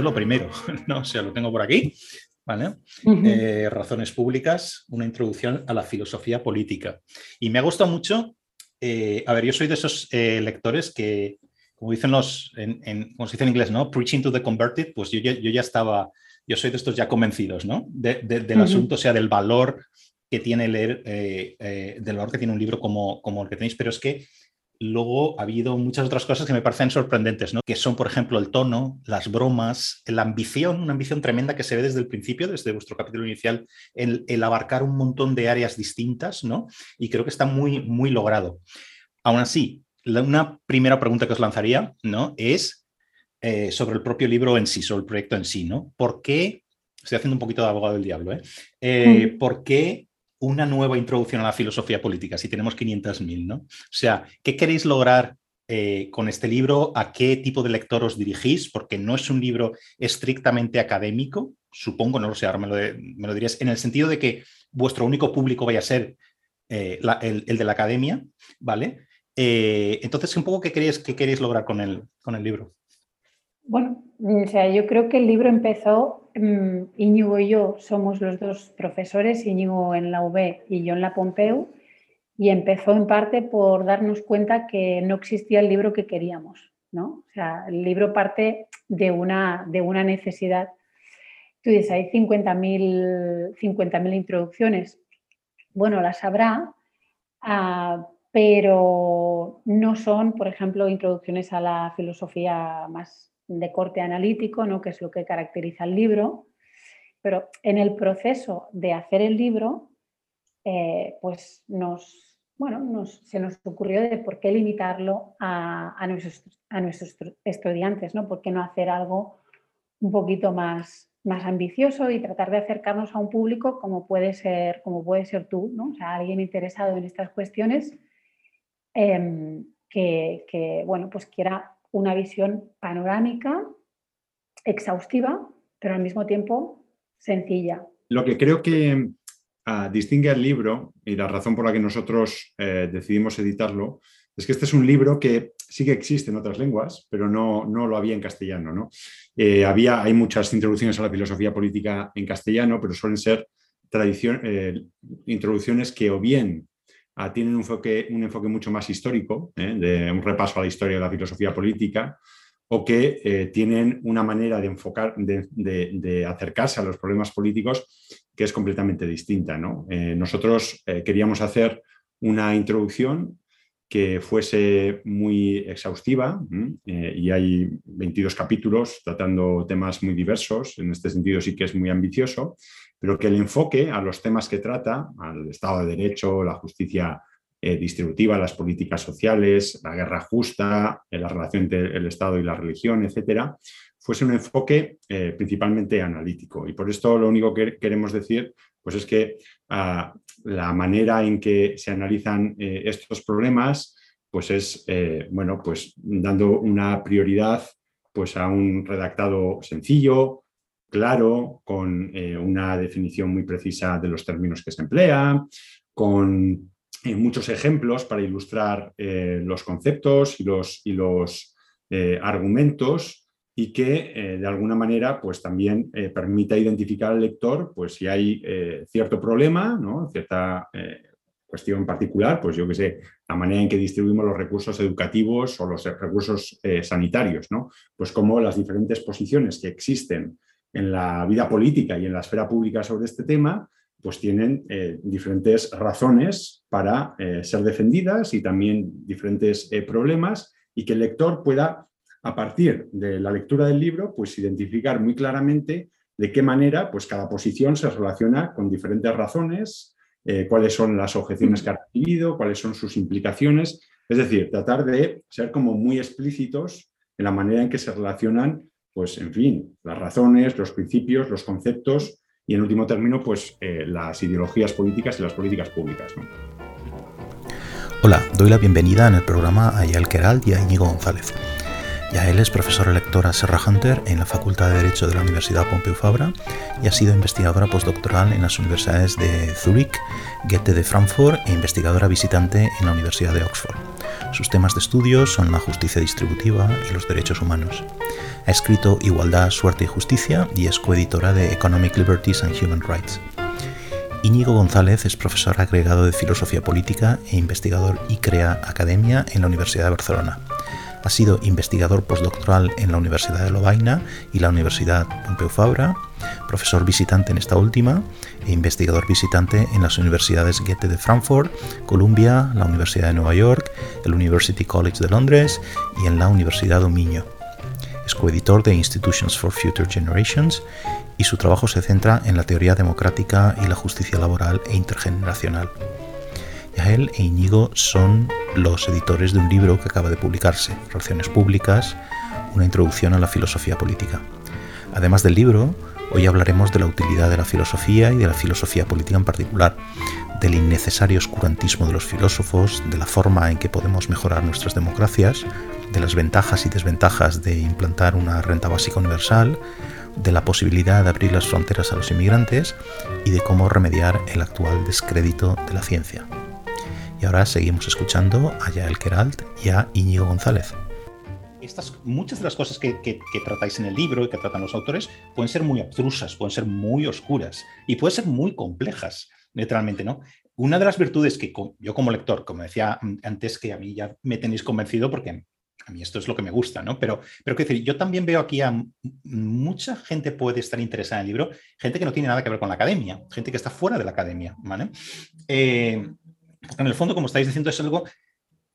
eso es lo primero, ¿no? O sea, lo tengo por aquí, ¿vale? Eh, razones públicas, una introducción a la filosofía política. Y me ha gustado mucho, eh, a ver, yo soy de esos eh, lectores que, como dicen los, en, como se dice en inglés, ¿no? Preaching to the converted, pues yo ya, yo ya estaba, yo soy de estos ya convencidos, ¿no? del asunto, o sea, del valor que tiene leer, del valor que tiene un libro como, como el que tenéis, pero es que luego ha habido muchas otras cosas que me parecen sorprendentes, ¿no? que son, por ejemplo, el tono, las bromas, la ambición, una ambición tremenda que se ve desde el principio, desde vuestro capítulo inicial, el, el abarcar un montón de áreas distintas, ¿no? y creo que está muy, muy logrado. Aún así, una primera pregunta que os lanzaría ¿no? es eh, sobre el propio libro en sí, sobre el proyecto en sí. ¿no? ¿Por qué, estoy haciendo un poquito de abogado del diablo, ¿eh? eh ¿por qué una nueva introducción a la filosofía política, si tenemos 500.000, ¿no? O sea, ¿qué queréis lograr eh, con este libro? ¿A qué tipo de lector os dirigís? Porque no es un libro estrictamente académico, supongo, no lo sé, ahora me lo, dirías, en el sentido de que vuestro único público vaya a ser eh, el, de la academia, ¿vale? Eh, entonces, un poco, ¿qué queréis, qué queréis lograr con el, con el libro? Bueno, o sea, yo creo que el libro empezó, Íñigo y yo somos los dos profesores, Íñigo en la UB y yo en la Pompeu, y empezó en parte por darnos cuenta que no existía el libro que queríamos, ¿no? O sea, el libro parte de una, de una necesidad. Tú dices, hay 50.000 50 introducciones. Bueno, las habrá, ah, pero no son, por ejemplo, introducciones a la filosofía más de corte analítico, ¿no? que es lo que caracteriza el libro. Pero en el proceso de hacer el libro, eh, pues nos, bueno, se nos ocurrió de por qué limitarlo a, nuestros, a nuestros, estudiantes, ¿no? ¿Por qué no hacer algo un poquito más, más ambicioso y tratar de acercarnos a un público como puede ser, como puede ser tú, ¿no? O sea, alguien interesado en estas cuestiones em, que, que, bueno, pues quiera una visión panorámica, exhaustiva, pero al mismo tiempo sencilla. Lo que creo que ah, distingue al libro y la razón por la que nosotros eh, decidimos editarlo es que este es un libro que sí que existe en otras lenguas, pero no, no lo había en castellano. ¿no? Eh, había, hay muchas introducciones a la filosofía política en castellano, pero suelen ser eh, introducciones que o bien Ah, tienen un enfoque, mucho más histórico, ¿eh? de un repaso a la historia de la filosofía política, o que eh, tienen una manera de enfocar, de, acercarse a los problemas políticos que es completamente distinta. Eh, nosotros queríamos hacer una introducción que fuese muy exhaustiva y hay 22 capítulos tratando temas muy diversos, en este sentido sí que es muy ambicioso, pero que el enfoque a los temas que trata, al Estado de Derecho, la justicia eh, distributiva, las políticas sociales, la guerra justa, eh, la relación entre el Estado y la religión, etcétera, fuese un enfoque eh, principalmente analítico. Y por esto lo único que queremos decir pues es que ah, la manera en que se analizan estos problemas pues es, bueno, pues dando una prioridad pues a un redactado sencillo, claro, con eh, una definición muy precisa de los términos que se emplea, con eh, muchos ejemplos para ilustrar eh, los conceptos y los, y los argumentos y que de alguna manera pues también permita identificar al lector pues si hay cierto problema, ¿no? cierta cuestión particular, pues yo que sé, la manera en que distribuimos los recursos educativos o los recursos sanitarios, ¿no? Pues como las diferentes posiciones que existen en la vida política y en la esfera pública sobre este tema, pues tienen eh, diferentes razones para eh, ser defendidas y también diferentes eh, problemas y que el lector pueda, a partir de la lectura del libro, pues identificar muy claramente de qué manera pues cada posición se relaciona con diferentes razones, cuáles son las objeciones que ha recibido, cuáles son sus implicaciones, es decir, tratar de ser como muy explícitos en la manera en que se relacionan pues en fin, las razones, los principios, los conceptos y en último término, pues eh, las ideologías políticas y las políticas públicas. Hola, doy la bienvenida en el programa a Yael Keral y a Íñigo González. Yael es profesora lectora Serra Hunter en la Facultad de Derecho de la Universidad Pompeu Fabra y ha sido investigadora postdoctoral en las universidades de Zúrich, Goethe de Frankfurt e investigadora visitante en la Universidad de Oxford. Sus temas de estudio son la justicia distributiva y los derechos humanos. Ha escrito Igualdad, Suerte y Justicia y es coeditora de Economic Liberties and Human Rights. Íñigo González es profesor agregado de Filosofía Política e investigador ICREA Academia en la Universidad de Barcelona. Ha sido investigador postdoctoral en la Universidad de Lovaina y la Universidad Pompeu Fabra, profesor visitante en esta última e investigador visitante en las universidades Goethe de Frankfurt, Columbia, la Universidad de Nueva York, el University College de Londres y en la Universidad de Minho. Es coeditor de Institutions for Future Generations y su trabajo se centra en la teoría democrática y la justicia laboral e intergeneracional. Yael e Íñigo son los editores de un libro que acaba de publicarse, Relaciones Públicas, una introducción a la filosofía política. Además del libro, hoy hablaremos de la utilidad de la filosofía y de la filosofía política en particular, del innecesario oscurantismo de los filósofos, de la forma en que podemos mejorar nuestras democracias, de las ventajas y desventajas de implantar una renta básica universal, de la posibilidad de abrir las fronteras a los inmigrantes y de cómo remediar el actual descrédito de la ciencia. Y ahora seguimos escuchando a Yael Keralt y a Íñigo González. Muchas de las cosas que, tratáis en el libro y que tratan los autores pueden ser muy abstrusas, pueden ser muy oscuras y pueden ser muy complejas, literalmente, ¿no? Una de las virtudes que yo como lector, como decía antes, que a mí ya me tenéis convencido porque a mí esto es lo que me gusta, ¿no? Pero, pero quiero decir, yo también veo aquí a mucha gente puede estar interesada en el libro, gente que no tiene nada que ver con la academia, gente que está fuera de la academia, ¿vale? Eh, en el fondo, como estáis diciendo, es algo,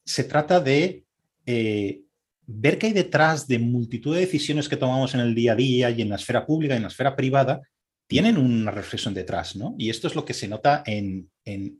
se trata de eh, ver qué hay detrás de multitud de decisiones que tomamos en el día a día y en la esfera pública y en la esfera privada, tienen una reflexión detrás, ¿no? Y esto es lo que se nota en,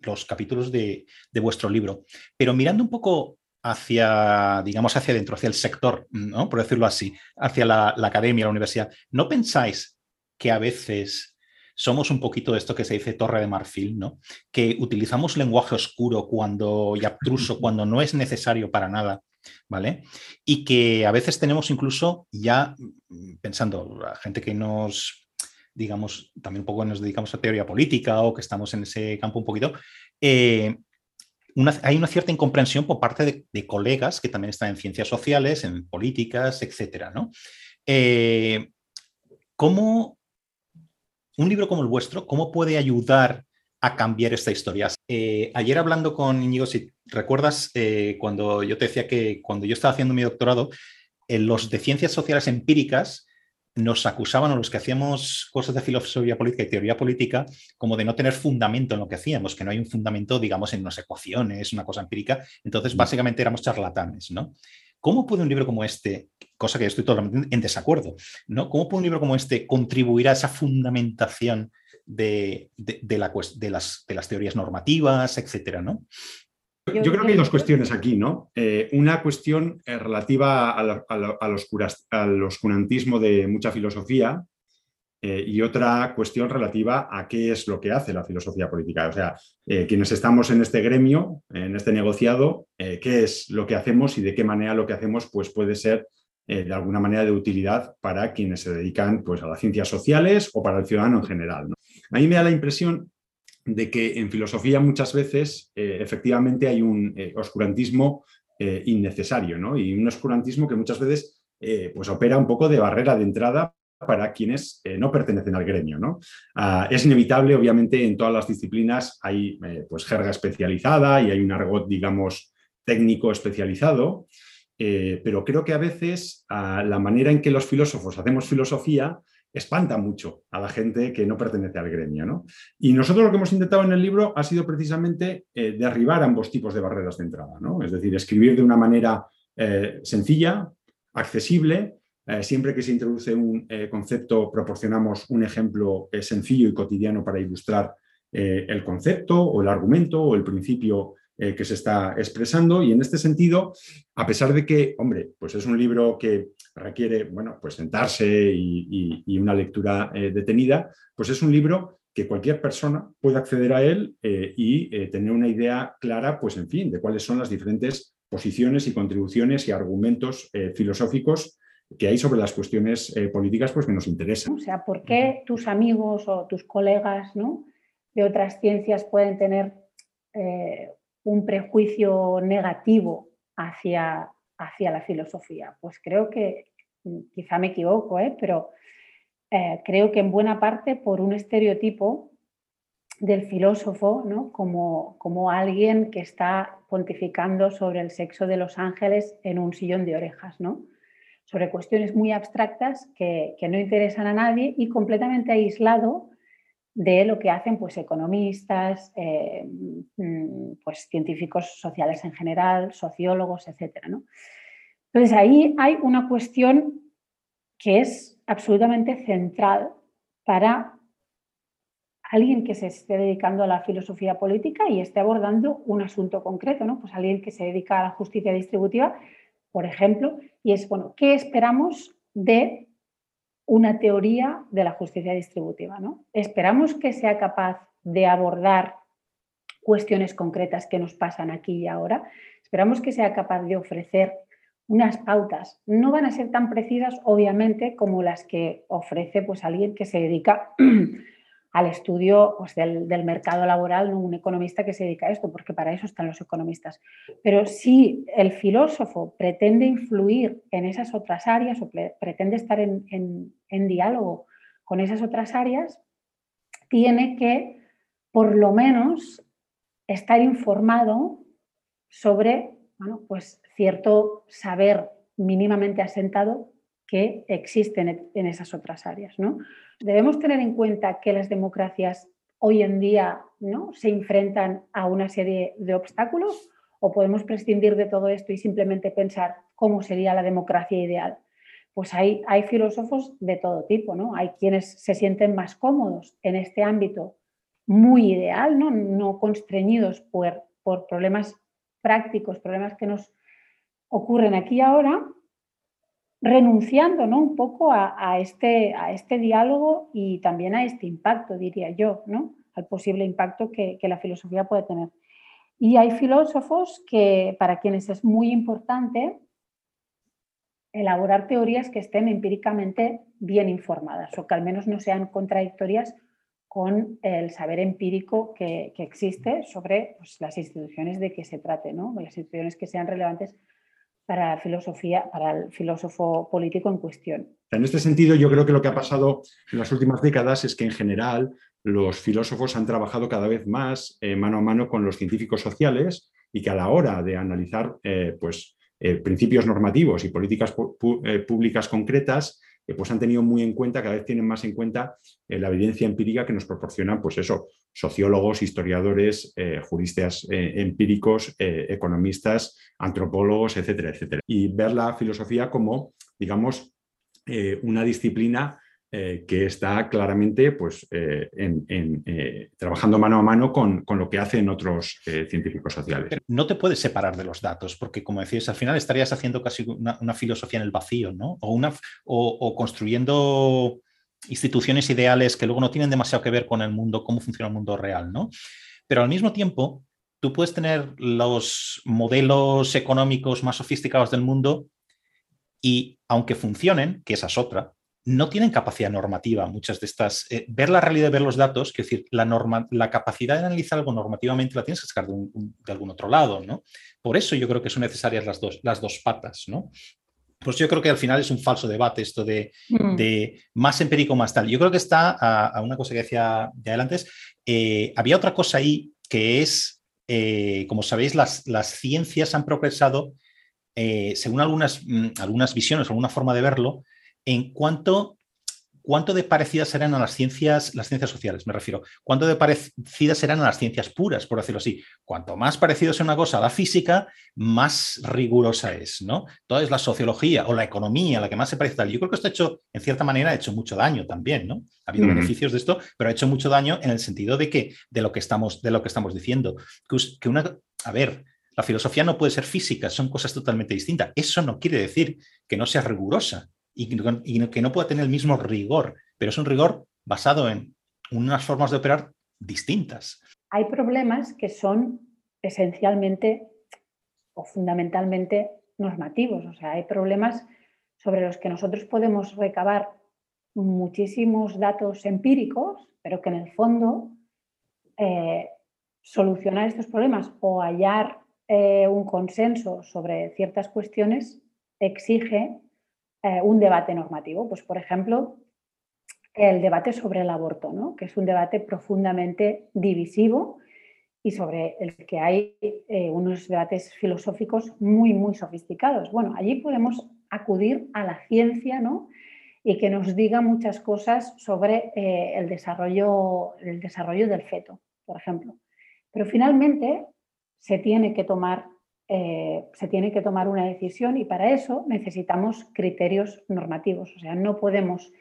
los capítulos de, vuestro libro. Pero mirando un poco hacia, digamos, hacia adentro, hacia el sector, ¿no? Por decirlo así, hacia la, la academia, la universidad, ¿no pensáis que a veces somos un poquito de esto que se dice torre de marfil, ¿no? Que utilizamos lenguaje oscuro cuando, y abstruso cuando no es necesario para nada, ¿vale? Y que a veces tenemos incluso ya, mm, pensando, a gente que nos, digamos, también un poco nos dedicamos a teoría política o que estamos en ese campo un poquito, eh, hay una cierta incomprensión por parte de, colegas que también están en ciencias sociales, en políticas, etcétera, ¿no? Eh, ¿Cómo un libro como el vuestro, ¿cómo puede ayudar a cambiar esta historia? Eh, ayer hablando con Íñigo, si recuerdas eh, cuando yo te decía que cuando yo estaba haciendo mi doctorado, eh, los de ciencias sociales empíricas nos acusaban a los que hacíamos cosas de filosofía política y teoría política como de no tener fundamento en lo que hacíamos, que no hay un fundamento, digamos, en unas ecuaciones, una cosa empírica. Entonces, mm. básicamente éramos charlatanes, ¿no? ¿Cómo puede un libro como este, cosa que yo estoy totalmente en desacuerdo, ¿no? ¿Cómo puede un libro como este contribuir a esa fundamentación de, las, teorías normativas, etcétera, ¿no? Yo creo que hay dos cuestiones aquí, ¿no? Eh, una cuestión eh, relativa al, al oscurantismo de mucha filosofía, eh, y otra cuestión relativa a qué es lo que hace la filosofía política. O sea, eh, quienes estamos en este gremio, en este negociado, eh, qué es lo que hacemos y de qué manera lo que hacemos pues, puede ser de alguna manera de utilidad para quienes se dedican pues, a las ciencias sociales o para el ciudadano en general. A mí me da la impresión de que en filosofía muchas veces efectivamente hay un oscurantismo innecesario ¿no? y un oscurantismo que muchas veces pues opera un poco de barrera de entrada para quienes eh, no pertenecen al gremio. ¿no? Ah, es inevitable, obviamente, en todas las disciplinas hay eh, pues, jerga especializada y hay un argot, digamos, técnico especializado, eh, pero creo que a veces ah, la manera en que los filósofos hacemos filosofía espanta mucho a la gente que no pertenece al gremio. ¿no? Y nosotros lo que hemos intentado en el libro ha sido precisamente derribar ambos tipos de barreras de entrada, ¿no? es decir, escribir de una manera sencilla, accesible, eh, siempre que se introduce un eh, concepto, proporcionamos un ejemplo eh, sencillo y cotidiano para ilustrar el concepto o el argumento o el principio que se está expresando. Y en este sentido, a pesar de que, hombre, pues es un libro que requiere, bueno, pues sentarse y, y una lectura detenida, pues es un libro que cualquier persona puede acceder a él y tener una idea clara, pues en fin, de cuáles son las diferentes posiciones y contribuciones y argumentos filosóficos que hay sobre las cuestiones eh, políticas pues, que nos interesan. O sea, ¿por qué tus amigos o tus colegas de otras ciencias pueden tener eh, un prejuicio negativo hacia, hacia la filosofía? Pues creo que, mm, quizá me equivoco, ¿eh? pero eh, creo que en buena parte por un estereotipo del filósofo ¿no? como, como alguien que está pontificando sobre el sexo de los ángeles en un sillón de orejas, ¿no? sobre cuestiones muy abstractas que, que no interesan a nadie y completamente aislado de lo que hacen pues, economistas, eh, mm, pues, científicos sociales en general, sociólogos, etc. Entonces ahí hay una cuestión que es absolutamente central para alguien que se esté dedicando a la filosofía política y esté abordando un asunto concreto, ¿no? Pues alguien que se dedica a la justicia distributiva, por ejemplo, y es, bueno, ¿qué esperamos de una teoría de la justicia distributiva. ¿no? Esperamos que sea capaz de abordar cuestiones concretas que nos pasan aquí y ahora. Esperamos que sea capaz de ofrecer unas pautas. No van a ser tan precisas, obviamente, como las que ofrece pues, alguien que se dedica al estudio pues, del, mercado laboral, un economista que se dedica a esto, porque para eso están los economistas. Pero si el filósofo pretende influir en esas otras áreas o pretende estar en, diálogo con esas otras áreas, tiene que, por lo menos, estar informado sobre bueno, pues, cierto saber mínimamente asentado que existen en esas otras áreas. ¿no? Debemos tener en cuenta que las democracias hoy en día ¿no? se enfrentan a una serie de obstáculos o podemos prescindir de todo esto y simplemente pensar cómo sería la democracia ideal. Pues hay, hay filósofos de todo tipo, ¿no? Hay quienes se sienten más cómodos en este ámbito muy ideal, no, no constreñidos por, por problemas prácticos, problemas que nos ocurren aquí y ahora, renunciando ¿no? un poco a, este, a este diálogo y también a este impacto, diría yo, ¿no? al posible impacto que, la filosofía puede tener. Y hay filósofos que, para quienes es muy importante elaborar teorías que estén empíricamente bien informadas o que al menos no sean contradictorias con el saber empírico que, existe sobre pues, las instituciones de que se trate, ¿no? las instituciones que sean relevantes para filosofía, para el filósofo político en cuestión. En este sentido, yo creo que lo que ha pasado en las últimas décadas es que en general los filósofos han trabajado cada vez más eh, mano a mano con los científicos sociales y que a la hora de analizar eh, pues, eh, principios normativos y políticas públicas concretas, pues han tenido muy en cuenta, cada vez tienen más en cuenta la evidencia empírica que nos proporcionan, pues eso, sociólogos, historiadores, eh, juristas eh, empíricos, eh, economistas, antropólogos, etcétera, etcétera. Y ver la filosofía como, digamos, una disciplina que está claramente pues, trabajando mano a mano con, lo que hacen otros científicos sociales. no te puedes separar de los datos, porque como decías, al final estarías haciendo casi una, filosofía en el vacío, ¿no? O, una, o construyendo instituciones ideales que luego no tienen demasiado que ver con el mundo, cómo funciona el mundo real, ¿no? Pero al mismo tiempo, tú puedes tener los modelos económicos más sofisticados del mundo y aunque funcionen, que esa es otra, no tienen capacidad normativa muchas de estas. Eh, ver la realidad, ver los datos, es decir, la, norma, la capacidad de analizar algo normativamente la tienes que sacar de, de, algún otro lado, ¿no? Por eso yo creo que son necesarias las dos, las dos patas, ¿no? Pues yo creo que al final es un falso debate esto de, mm. más empírico, más tal. Yo creo que está a, una cosa que decía de adelante. Eh, había otra cosa ahí que es, eh, como sabéis, las, las, ciencias han progresado eh, según algunas, mm, algunas visiones, alguna forma de verlo, en cuanto ¿cuánto de parecidas serán a las ciencias, las ciencias sociales? Me refiero, ¿cuánto de parecidas serán a las ciencias puras, por decirlo así? Cuanto más parecido sea una cosa a la física, más rigurosa es, ¿no? Entonces, la sociología o la economía, la que más se parece tal. Yo creo que esto ha hecho, en cierta manera, ha hecho mucho daño también, ¿no? Ha habido beneficios de esto, pero ha hecho mucho daño en el sentido de que, de lo que estamos, de lo que estamos diciendo. Que una, a ver, la filosofía no puede ser física, son cosas totalmente distintas. Eso no quiere decir que no sea rigurosa y que no pueda tener el mismo rigor, pero es un rigor basado en unas formas de operar distintas. Hay problemas que son esencialmente o fundamentalmente normativos, o sea, hay problemas sobre los que nosotros podemos recabar muchísimos datos empíricos, pero que en el fondo eh, solucionar estos problemas o hallar eh, un consenso sobre ciertas cuestiones exige eh, un debate normativo. Pues, por ejemplo, el debate sobre el aborto, ¿no? que es un debate profundamente divisivo y sobre el que hay eh, unos debates filosóficos muy, muy sofisticados. Bueno, allí podemos acudir a la ciencia ¿no? y que nos diga muchas cosas sobre eh, el, desarrollo, el desarrollo del feto, por ejemplo. Pero finalmente se tiene que tomar eh, se tiene que tomar una decisión y para eso necesitamos criterios normativos. O sea, no podemos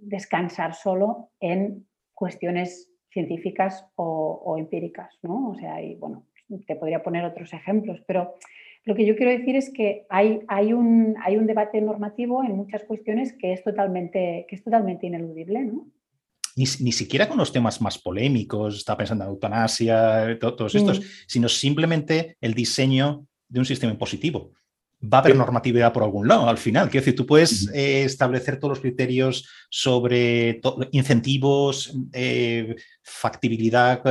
descansar solo en cuestiones científicas o, empíricas, ¿no? O sea, y bueno, te podría poner otros ejemplos, pero lo que yo quiero decir es que hay, hay, un, hay un debate normativo en muchas cuestiones que es totalmente, que es totalmente ineludible, ¿no? Ni, siquiera con los temas más polémicos, está pensando en eutanasia, todos estos, mm. sino simplemente el diseño de un sistema impositivo va a haber normatividad por algún lado al final. Quiero decir, tú puedes eh, establecer todos los criterios sobre incentivos, eh, factibilidad,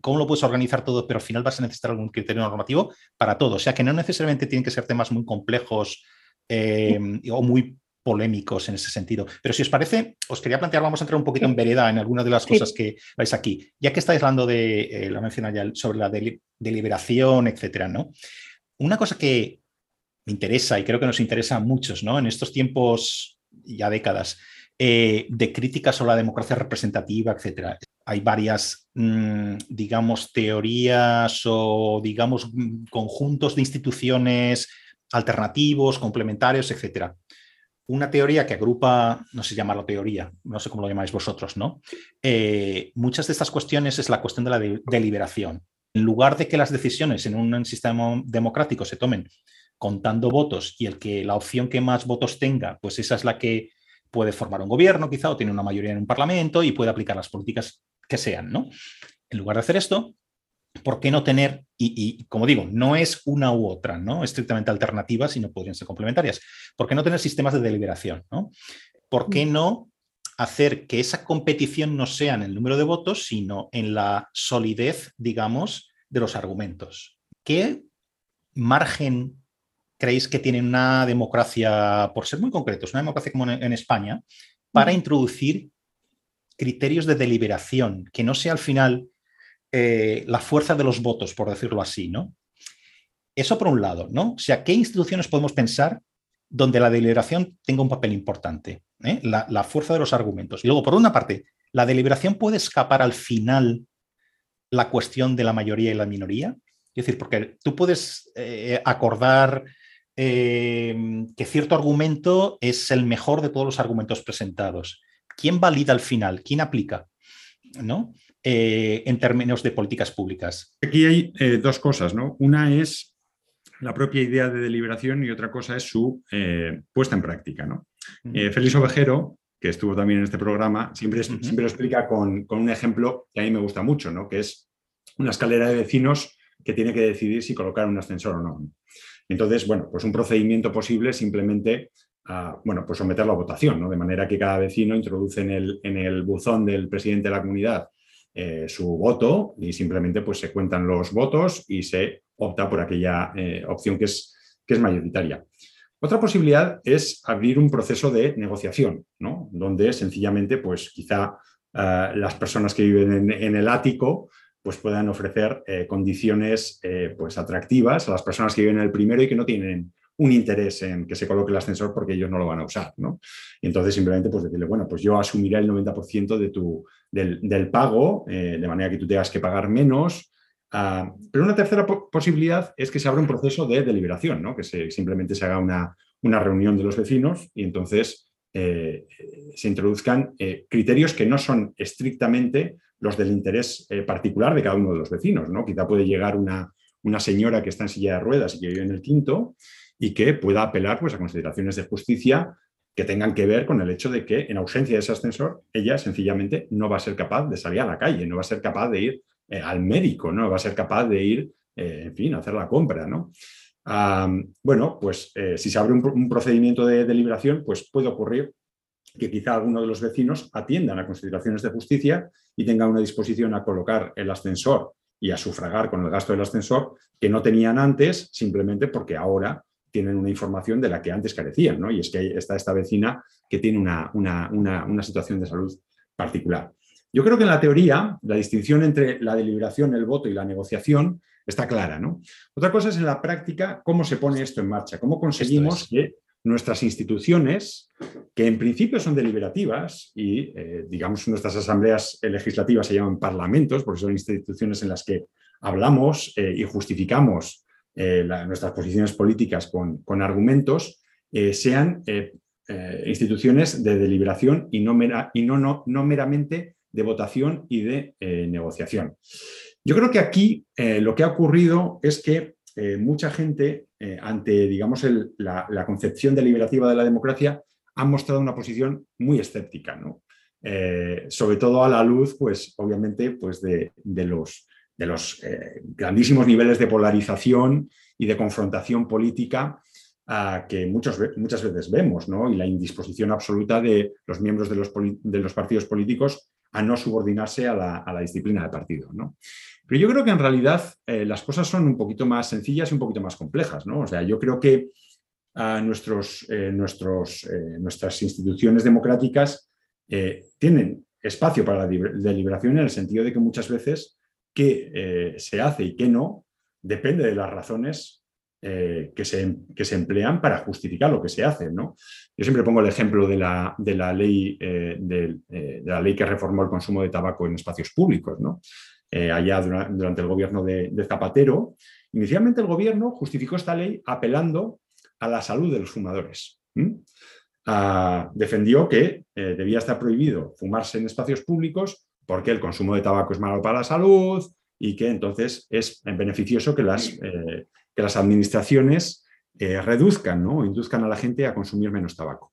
cómo lo puedes organizar todo, pero al final vas a necesitar algún criterio normativo para todo. O sea que no necesariamente tienen que ser temas muy complejos eh, o muy polémicos en ese sentido. Pero si os parece, os quería plantear, vamos a entrar un poquito en vereda en algunas de las cosas que vais aquí. Ya que estáis hablando de, la menciona ya, sobre la deliberación, etcétera, ¿no? Una cosa que, me interesa y creo que nos interesa a muchos, ¿no? En estos tiempos, ya décadas, eh, de críticas sobre la democracia representativa, etcétera. Hay varias, mm, digamos, teorías o, digamos, mm, conjuntos de instituciones alternativos, complementarios, etcétera. Una teoría que agrupa, no sé llamarlo teoría, no sé cómo lo llamáis vosotros, ¿no? Eh, muchas de estas cuestiones es la cuestión de la deliberación. En lugar de que las decisiones en un sistema democrático se tomen contando votos y el que la opción que más votos tenga, pues esa es la que puede formar un gobierno quizá o tiene una mayoría en un parlamento y puede aplicar las políticas que sean, ¿no? En lugar de hacer esto, ¿por qué no tener, y, como digo, no es una u otra, ¿no? Estrictamente alternativas, sino podrían ser complementarias. ¿Por qué no tener sistemas de deliberación, ¿no? ¿Por qué mm. no hacer que esa competición no sea en el número de votos, sino en la solidez, digamos, de los argumentos? ¿Qué margen creéis que tienen una democracia, por ser muy concretos, una democracia como en, España, para introducir criterios de deliberación, que no sea al final eh, la fuerza de los votos, por decirlo así, ¿no? Eso por un lado, ¿no? O sea, ¿qué instituciones podemos pensar donde la deliberación tenga un papel importante? ¿eh? La, fuerza de los argumentos. Y luego, por una parte, ¿la deliberación puede escapar al final la cuestión de la mayoría y la minoría? Es decir, porque tú puedes eh, acordar que cierto argumento es el mejor de todos los argumentos presentados. ¿Quién valida al final? ¿Quién aplica? ¿No? Eh, en términos de políticas públicas. Aquí hay eh, dos cosas, ¿no? Una es la propia idea de deliberación y otra cosa es su eh, puesta en práctica, ¿no? Félix Ovejero, que estuvo también en este programa, siempre, siempre lo explica con, con, un ejemplo que a mí me gusta mucho, ¿no? Que es una escalera de vecinos que tiene que decidir si colocar un ascensor o no. Entonces, bueno, pues un procedimiento posible simplemente a, bueno, pues someterlo a votación, ¿no? de manera que cada vecino introduce en el, en el buzón del presidente de la comunidad eh, su voto y simplemente pues se cuentan los votos y se opta por aquella eh, opción que es, que es mayoritaria. Otra posibilidad es abrir un proceso de negociación, ¿no? donde sencillamente, pues quizá eh, las personas que viven en el ático pues puedan ofrecer condiciones pues atractivas a las personas que viven en el primero y que no tienen un interés en que se coloque el ascensor porque ellos no lo van a usar. ¿no? Y entonces simplemente pues decirle, bueno, pues yo asumiré el 90% de tu, del, pago, eh, de manera que tú tengas que pagar menos. Ah, pero una tercera posibilidad es que se abra un proceso de deliberación, ¿no? que se, simplemente se haga una, una reunión de los vecinos y entonces se introduzcan criterios que no son estrictamente los del interés eh, particular de cada uno de los vecinos. ¿no? Quizá puede llegar una, una, señora que está en silla de ruedas y que vive en el quinto y que pueda apelar pues, a consideraciones de justicia que tengan que ver con el hecho de que en ausencia de ese ascensor, ella sencillamente no va a ser capaz de salir a la calle, no va a ser capaz de ir eh, al médico, no va a ser capaz de ir, eh, en fin, a hacer la compra. ¿no? bueno, pues si se abre un, un procedimiento de deliberación, pues puede ocurrir que quizá alguno de los vecinos atiendan a consideraciones de justicia y tenga una disposición a colocar el ascensor y a sufragar con el gasto del ascensor que no tenían antes, simplemente porque ahora tienen una información de la que antes carecían, ¿no? Y es que está esta vecina que tiene una, una situación de salud particular. Yo creo que en la teoría la distinción entre la deliberación, el voto y la negociación está clara. ¿no? Otra cosa es en la práctica cómo se pone esto en marcha, cómo conseguimos que nuestras instituciones, que en principio son deliberativas y, eh, digamos, nuestras asambleas legislativas se llaman parlamentos, porque son instituciones en las que hablamos eh, y justificamos eh, nuestras posiciones políticas con, argumentos, sean instituciones de deliberación y no, meramente de votación y de eh, negociación. Yo creo que aquí eh, lo que ha ocurrido es que eh, mucha gente, ante digamos, la, concepción deliberativa de la democracia, ha mostrado una posición muy escéptica, ¿no? sobre todo a la luz, pues, obviamente, pues de, los, de los grandísimos niveles de polarización y de confrontación política que muchas veces vemos, ¿no? y la indisposición absoluta de los miembros de los, de los partidos políticos a no subordinarse a la, disciplina de partido. ¿no? Pero yo creo que en realidad eh, las cosas son un poquito más sencillas y un poquito más complejas. ¿no? O sea, yo creo que a nuestros, eh, nuestros, eh, nuestras instituciones democráticas tienen espacio para la deliberación en el sentido de que muchas veces qué se hace y qué no depende de las razones que, se, que, se, emplean para justificar lo que se hace. ¿no? Yo siempre pongo el ejemplo de la, de la ley, eh, eh, de, la ley que reformó el consumo de tabaco en espacios públicos, ¿no? Eh, allá durante, el gobierno de, Zapatero. Inicialmente el gobierno justificó esta ley apelando a la salud de los fumadores. Ah, defendió que debía estar prohibido fumarse en espacios públicos porque el consumo de tabaco es malo para la salud y que entonces es beneficioso que las, que las administraciones eh, reduzcan ¿no? induzcan a la gente a consumir menos tabaco.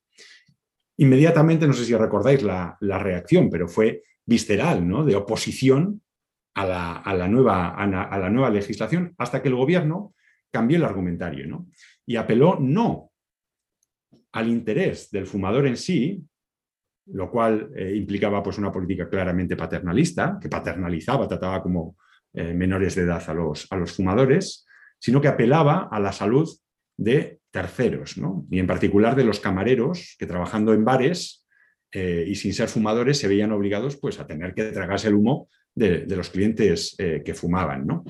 Inmediatamente, no sé si recordáis la, reacción, pero fue visceral, ¿no? de oposición a la, nueva, a, la, nueva, legislación, hasta que el gobierno cambió el argumentario ¿no? y apeló no al interés del fumador en sí, lo cual eh, implicaba pues, una política claramente paternalista, que paternalizaba, trataba como eh, menores de edad a los, a los fumadores, sino que apelaba a la salud de terceros, ¿no? y en particular de los camareros que trabajando en bares eh, y sin ser fumadores se veían obligados pues, a tener que tragarse el humo de, los clientes que fumaban. ¿no?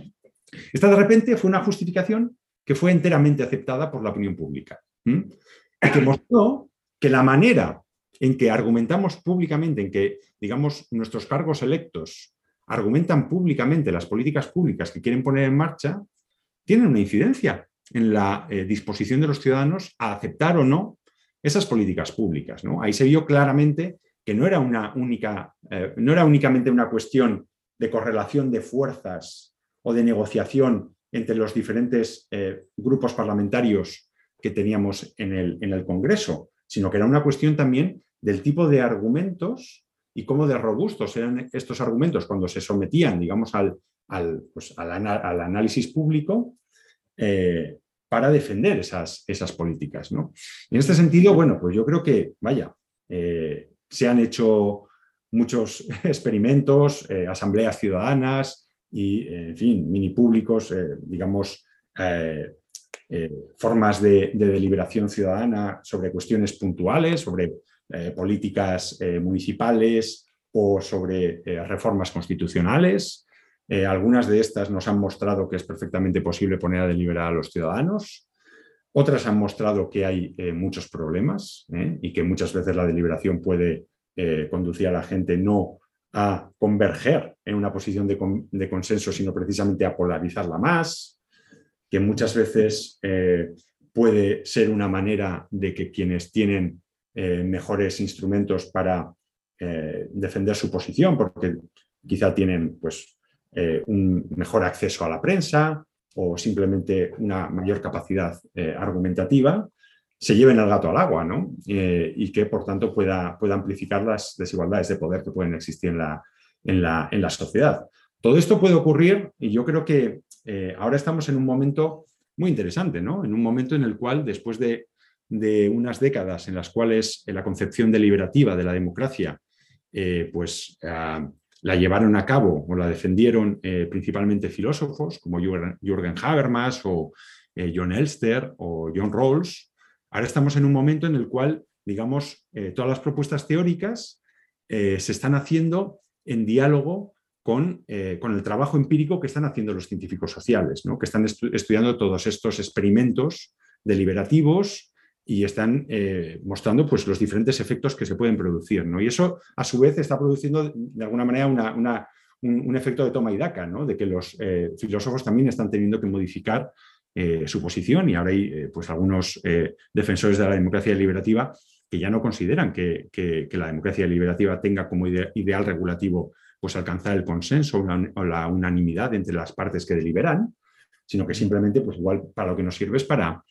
Esta de repente fue una justificación que fue enteramente aceptada por la opinión pública y que mostró que la manera en que argumentamos públicamente, en que, digamos, nuestros cargos electos argumentan públicamente las políticas públicas que quieren poner en marcha, tienen una incidencia en la eh, disposición de los ciudadanos a aceptar o no esas políticas públicas. Ahí se vio claramente que no era, una única, eh, no era únicamente una cuestión de correlación de fuerzas o de negociación entre los diferentes eh, grupos parlamentarios que teníamos en el, en el, Congreso, sino que era una cuestión también del tipo de argumentos y cómo de robustos eran estos argumentos cuando se sometían, digamos, al, al, pues, al, análisis público para defender esas, esas políticas. ¿no? En este sentido, bueno, pues yo creo que, vaya, eh, se han hecho muchos experimentos, eh, asambleas ciudadanas y, en fin, mini públicos, eh, digamos, formas de, deliberación ciudadana sobre cuestiones puntuales, sobre políticas municipales o sobre reformas constitucionales. Eh, algunas de estas nos han mostrado que es perfectamente posible poner a deliberar a los ciudadanos. Otras han mostrado que hay eh, muchos problemas ¿eh? y que muchas veces la deliberación puede conducir a la gente no a converger en una posición de, consenso, sino precisamente a polarizarla más, que muchas veces puede ser una manera de que quienes tienen mejores instrumentos para defender su posición, porque quizá tienen pues, eh, un mejor acceso a la prensa o simplemente una mayor capacidad eh, argumentativa, se lleven al gato al agua ¿no? Eh, y que por tanto pueda, pueda, amplificar las desigualdades de poder que pueden existir en la, en la, en la sociedad. Todo esto puede ocurrir y yo creo que ahora estamos en un momento muy interesante, ¿no? en un momento en el cual después de, de unas décadas en las cuales la concepción deliberativa de la democracia pues, la llevaron a cabo o la defendieron eh, principalmente filósofos como Jürgen Habermas o eh, John Elster o John Rawls. Ahora estamos en un momento en el cual, digamos, todas las propuestas teóricas se están haciendo en diálogo con, con, el trabajo empírico que están haciendo los científicos sociales, ¿no? que están estudiando todos estos experimentos deliberativos y están eh, mostrando pues, los diferentes efectos que se pueden producir. ¿no? Y eso, a su vez, está produciendo de alguna manera un, efecto de toma y daca, ¿no? de que los eh, filósofos también están teniendo que modificar eh, su posición y ahora hay pues, algunos defensores de la democracia deliberativa que ya no consideran que, la democracia deliberativa tenga como ideal regulativo pues, alcanzar el consenso o la unanimidad entre las partes que deliberan, sino que simplemente, pues igual para lo que nos sirve es para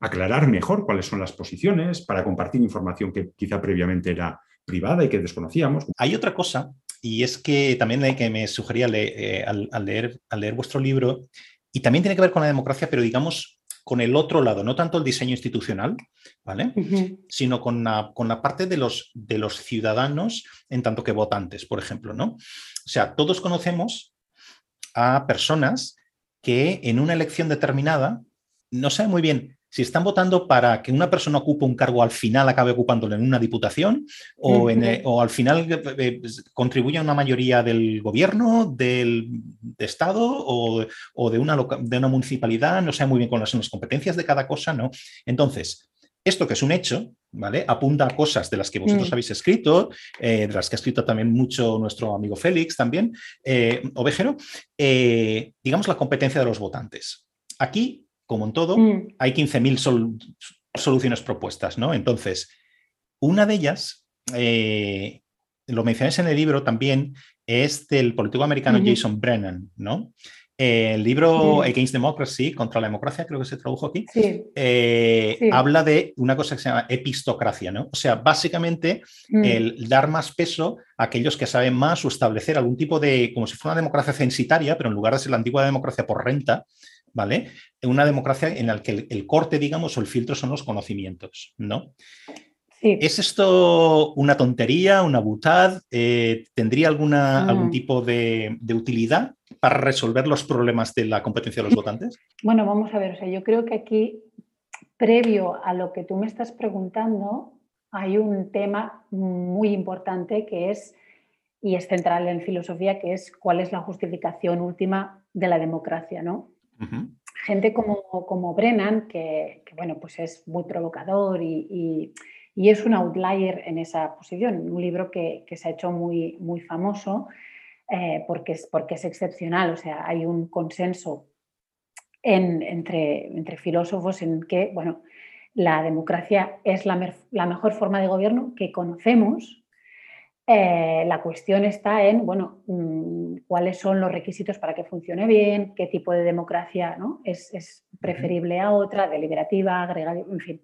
aclarar mejor cuáles son las posiciones, para compartir información que quizá previamente era privada y que desconocíamos. Hay otra cosa, y es que también que me sugería eh, al, leer, al leer vuestro libro, y también tiene que ver con la democracia, pero digamos con el otro lado, no tanto el diseño institucional, ¿vale? Sino con la, con la, parte de los, de los ciudadanos en tanto que votantes, por ejemplo, ¿no? O sea, todos conocemos a personas que en una elección determinada no saben muy bien si están votando para que una persona ocupe un cargo al final acabe ocupándolo en una diputación o, eh, al final eh, eh, contribuye a una mayoría del gobierno, del Estado o, de, una de, una municipalidad, no sé muy bien cuáles son las competencias de cada cosa, ¿no? Entonces, esto que es un hecho, ¿vale? Apunta a cosas de las que vosotros mm. habéis escrito, de las que ha escrito también mucho nuestro amigo Félix también, Ovejero, digamos la competencia de los votantes. Aquí como en todo, mm. hay 15.000 soluciones propuestas, ¿no? Entonces, una de ellas, eh, lo mencionáis en el libro también, es del político americano Jason Brennan, ¿no? el libro Against Democracy, contra la democracia, creo que se tradujo aquí, eh, habla de una cosa que se llama epistocracia, ¿no? O sea, básicamente mm. el dar más peso a aquellos que saben más o establecer algún tipo de, como si fuera una democracia censitaria, pero en lugar de ser la antigua democracia por renta, ¿vale? Una democracia en la que el, corte, digamos, o el filtro son los conocimientos, ¿no? ¿Es esto una tontería, una butad? Eh, ¿Tendría alguna, algún mm. tipo de, utilidad para resolver los problemas de la competencia de los votantes? Bueno, vamos a ver, o sea, yo creo que aquí, previo a lo que tú me estás preguntando, hay un tema muy importante que es, y es central en filosofía, que es cuál es la justificación última de la democracia, ¿no? Gente como, como Brennan, que, bueno, pues es muy provocador y, es un outlier en esa posición. Un libro que, se ha hecho muy, muy famoso eh, porque, es, porque es excepcional. O sea, hay un consenso entre, entre filósofos en que, bueno, la democracia es la mejor forma de gobierno que conocemos eh, la cuestión está en, bueno, mm, cuáles son los requisitos para que funcione bien, qué tipo de democracia ¿no? es, preferible a otra, deliberativa, agregativa, en fin.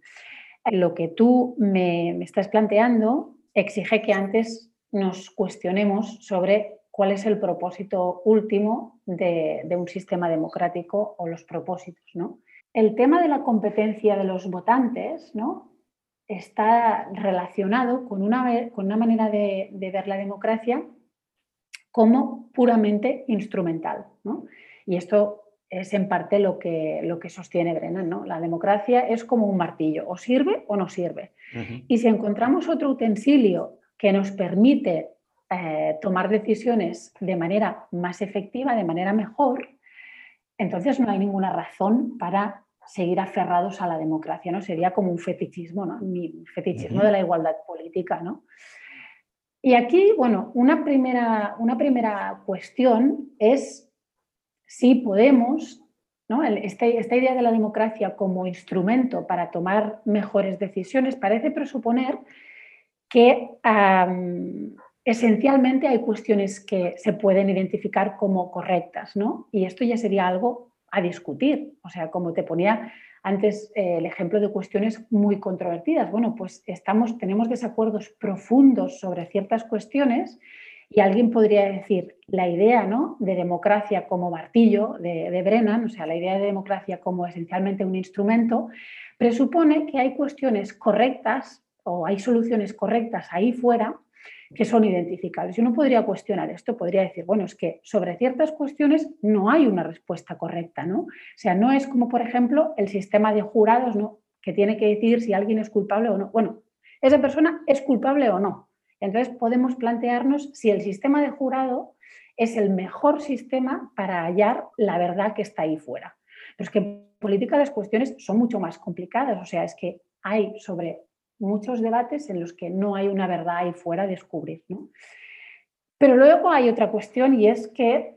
Lo que tú me, estás planteando exige que antes nos cuestionemos sobre cuál es el propósito último de, de, un sistema democrático o los propósitos. ¿no? El tema de la competencia de los votantes ¿no? Está relacionado con una, con una manera de, ver la democracia como puramente instrumental. Y esto es en parte lo que, lo que sostiene Brennan. ¿no? La democracia es como un martillo, o sirve o no sirve. Y si encontramos otro utensilio que nos permite eh, tomar decisiones de manera más efectiva, de manera mejor, entonces no hay ninguna razón para seguir aferrados a la democracia, ¿no? Sería como un fetichismo, ¿no? Mi fetichismo de la igualdad política, ¿no? Y aquí, bueno, una primera, una primera cuestión es si podemos, ¿no? esta, idea de la democracia como instrumento para tomar mejores decisiones parece presuponer que esencialmente hay cuestiones que se pueden identificar como correctas, ¿no? Y esto ya sería algo a discutir. O sea, como te ponía antes eh, el ejemplo de cuestiones muy controvertidas. Bueno, pues estamos, tenemos desacuerdos profundos sobre ciertas cuestiones y alguien podría decir la idea ¿no? de democracia como martillo de, de Brennan, o sea, la idea de democracia como esencialmente un instrumento, presupone que hay cuestiones correctas o hay soluciones correctas ahí fuera que son identificables. Y uno podría cuestionar esto, podría decir, bueno, es que sobre ciertas cuestiones no hay una respuesta correcta, ¿no? O sea, no es como, por ejemplo, el sistema de jurados, ¿no? Que tiene que decidir si alguien es culpable o no. Bueno, esa persona es culpable o no. Entonces podemos plantearnos si el sistema de jurado es el mejor sistema para hallar la verdad que está ahí fuera. Pero es que en política las cuestiones son mucho más complicadas, o sea, es que hay sobre muchos debates en los que no hay una verdad ahí fuera a descubrir. ¿no? Pero luego hay otra cuestión y es que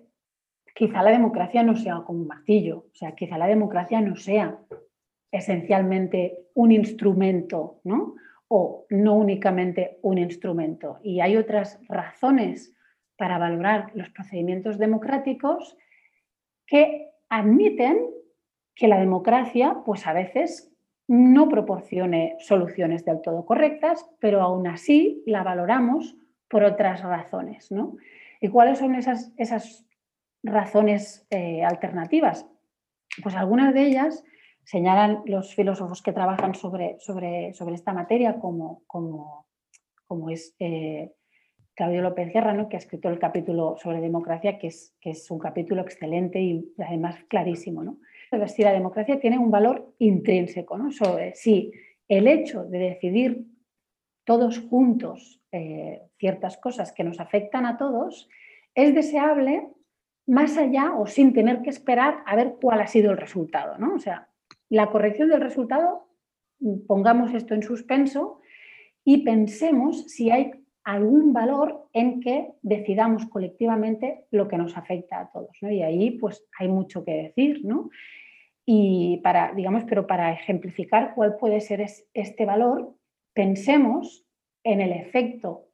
quizá la democracia no sea como un martillo, o sea, quizá la democracia no sea esencialmente un instrumento, ¿no? O no únicamente un instrumento. Y hay otras razones para valorar los procedimientos democráticos que admiten que la democracia, pues a veces no proporcione soluciones del todo correctas, pero aún así la valoramos por otras razones. ¿no? ¿Y cuáles son esas, esas razones eh, alternativas? Pues algunas de ellas señalan los filósofos que trabajan sobre, sobre, sobre esta materia, como, como, como es eh, Claudio López Guerra, ¿no? que ha escrito el capítulo sobre democracia, que es, que es un capítulo excelente y además clarísimo. ¿no? Si la democracia tiene un valor intrínseco, ¿no? Sobre si el hecho de decidir todos juntos eh, ciertas cosas que nos afectan a todos es deseable más allá o sin tener que esperar a ver cuál ha sido el resultado, ¿no? O sea, la corrección del resultado, pongamos esto en suspenso y pensemos si hay algún valor en que decidamos colectivamente lo que nos afecta a todos. ¿no? Y ahí pues hay mucho que decir, ¿no? Y para, digamos, pero para ejemplificar cuál puede ser este valor, pensemos en el efecto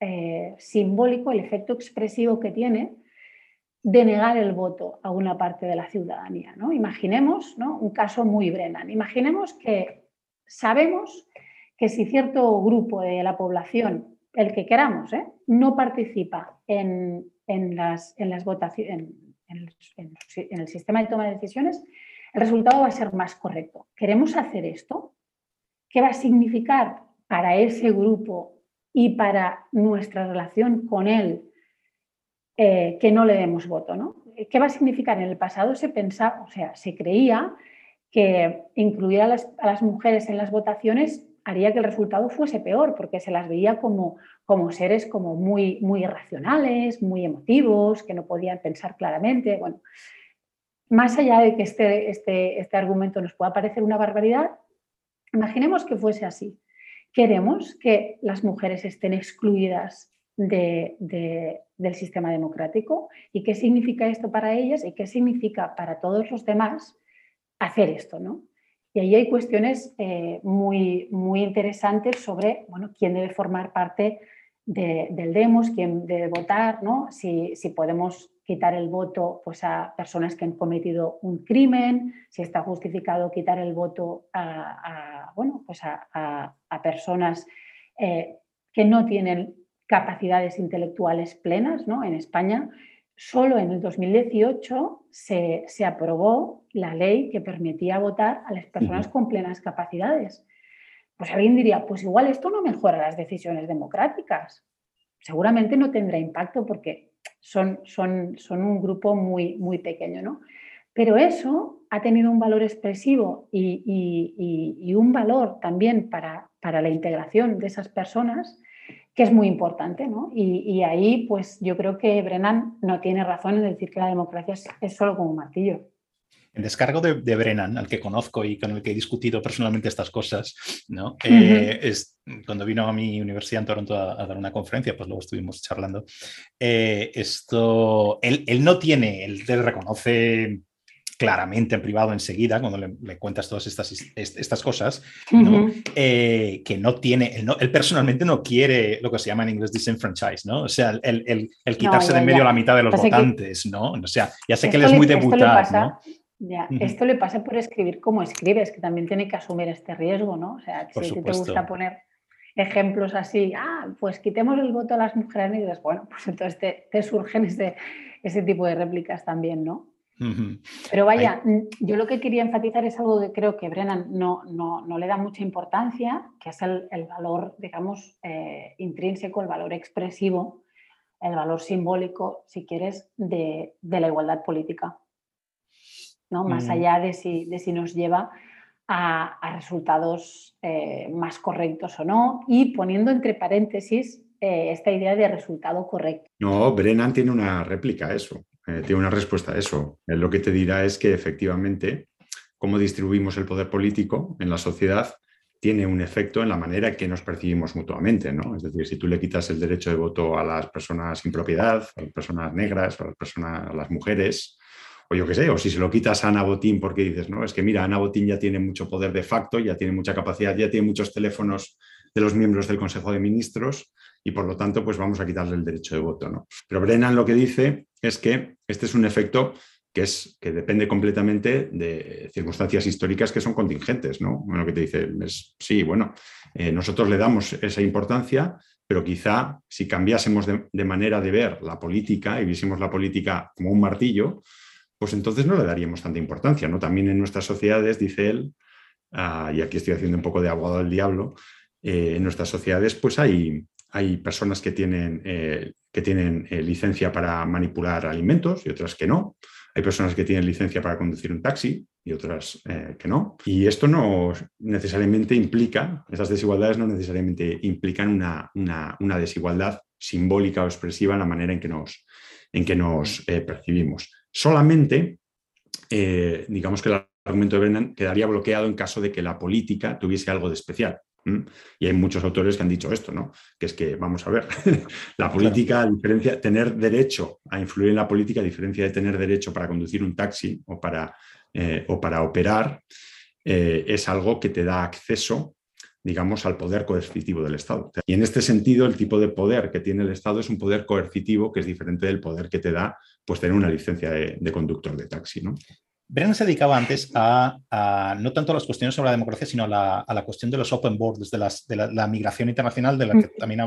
eh, simbólico, el efecto expresivo que tiene de negar el voto a una parte de la ciudadanía. ¿no? Imaginemos un caso muy Brennan. Imaginemos que sabemos que si cierto grupo de la población, el que queramos, ¿eh? no participa en, las, votaciones, en, el sistema de toma de decisiones, el resultado va a ser más correcto. ¿Queremos hacer esto? ¿Qué va a significar para ese grupo y para nuestra relación con él eh, que no le demos voto? ¿Qué va a significar? En el pasado se pensaba, o sea, se creía que incluir a las mujeres en las votaciones haría que el resultado fuese peor, porque se las veía como, como seres como muy, muy irracionales, muy emotivos, que no podían pensar claramente. Bueno, más allá de que este, este, este argumento nos pueda parecer una barbaridad, imaginemos que fuese así. Queremos que las mujeres estén excluidas del sistema democrático y qué significa esto para ellas y qué significa para todos los demás hacer esto, ¿no? Y ahí hay cuestiones eh, muy, muy interesantes sobre bueno, quién debe formar parte del demos, quién debe votar, ¿no? si, si, podemos quitar el voto pues, a personas que han cometido un crimen, si está justificado quitar el voto a, bueno, pues a, personas eh, que no tienen capacidades intelectuales plenas. ¿no? En España solo en el 2018 se, aprobó la ley que permitía votar a las personas con plenas capacidades. Pues alguien diría, pues igual esto no mejora las decisiones democráticas. Seguramente no tendrá impacto porque son, son, son un grupo muy, muy pequeño, ¿no? Pero eso ha tenido un valor expresivo y, un valor también para, para la integración de esas personas que es muy importante, ¿no? Y, ahí, pues yo creo que Brennan no tiene razón en decir que la democracia es, solo como un martillo. En descargo de, Brennan, al que conozco y con el que he discutido personalmente estas cosas, ¿no? Eh, es, cuando vino a mi universidad en Toronto a, dar una conferencia, pues luego estuvimos charlando. Eh, esto, él, él, no tiene, él te reconoce claramente en privado enseguida, cuando le, cuentas todas estas, estas cosas, eh, que no tiene, él, personalmente no quiere lo que se llama en inglés disenfranchise, ¿no? O sea, el, quitarse de en medio la mitad de los votantes, ¿no? O sea, ya sé que él es muy debutado, Ya, Esto le pasa por escribir como escribes, que también tiene que asumir este riesgo, ¿no? O sea, si te gusta poner ejemplos así, ah, pues quitemos el voto a las mujeres negras, bueno, pues entonces te, surgen ese, ese tipo de réplicas también, ¿no? Pero vaya, yo lo que quería enfatizar es algo que creo que Brennan no, no, le da mucha importancia, que es el, valor, digamos, eh, intrínseco, el valor expresivo, el valor simbólico, si quieres, de, la igualdad política. ¿no? Más mm. allá de si, de si nos lleva a, resultados eh, más correctos o no, y poniendo entre paréntesis eh, esta idea de resultado correcto. No, Brennan tiene una réplica a eso. Eh, tiene una respuesta a eso. Él lo que te dirá es que efectivamente cómo distribuimos el poder político en la sociedad tiene un efecto en la manera que nos percibimos mutuamente, ¿no? Es decir, si tú le quitas el derecho de voto a las personas sin propiedad, a las personas negras, a las personas, a las mujeres, o yo qué sé, o si se lo quitas a Ana Botín porque dices, no, es que mira, Ana Botín ya tiene mucho poder de facto, ya tiene mucha capacidad, ya tiene muchos teléfonos de los miembros del Consejo de Ministros y por lo tanto, pues vamos a quitarle el derecho de voto, ¿no? Pero Brennan lo que dice es que este es un efecto que, es, que depende completamente de circunstancias históricas que son contingentes, ¿no? Bueno, que te dice, es, sí, bueno, eh, nosotros le damos esa importancia, pero quizá si cambiásemos de, manera de ver la política y viésemos la política como un martillo, pues entonces no le daríamos tanta importancia, ¿no? También en nuestras sociedades, dice él, ah, y aquí estoy haciendo un poco de abogado del diablo, eh, en nuestras sociedades pues hay, hay personas que tienen, eh, que tienen eh, licencia para manipular alimentos y otras que no. Hay personas que tienen licencia para conducir un taxi y otras eh, que no. Y esto no necesariamente implica, esas desigualdades no necesariamente implican una, una, desigualdad simbólica o expresiva en la manera en que nos, en que nos percibimos. Solamente, digamos que el argumento de Brennan quedaría bloqueado en caso de que la política tuviese algo de especial. Y hay muchos autores que han dicho esto, ¿no? Que es que, vamos a ver, la política, diferencia, tener derecho a influir en la política, a diferencia de tener derecho para conducir un taxi o para, eh, o para operar, eh, es algo que te da acceso digamos, al poder coercitivo del Estado. Y en este sentido, el tipo de poder que tiene el Estado es un poder coercitivo que es diferente del poder que te da pues, tener una licencia de, de conductor de taxi. ¿no? Brennan se dedicaba antes a, no tanto a las cuestiones sobre la democracia, sino a la, cuestión de los open borders, de, las, de la, migración internacional, de la que también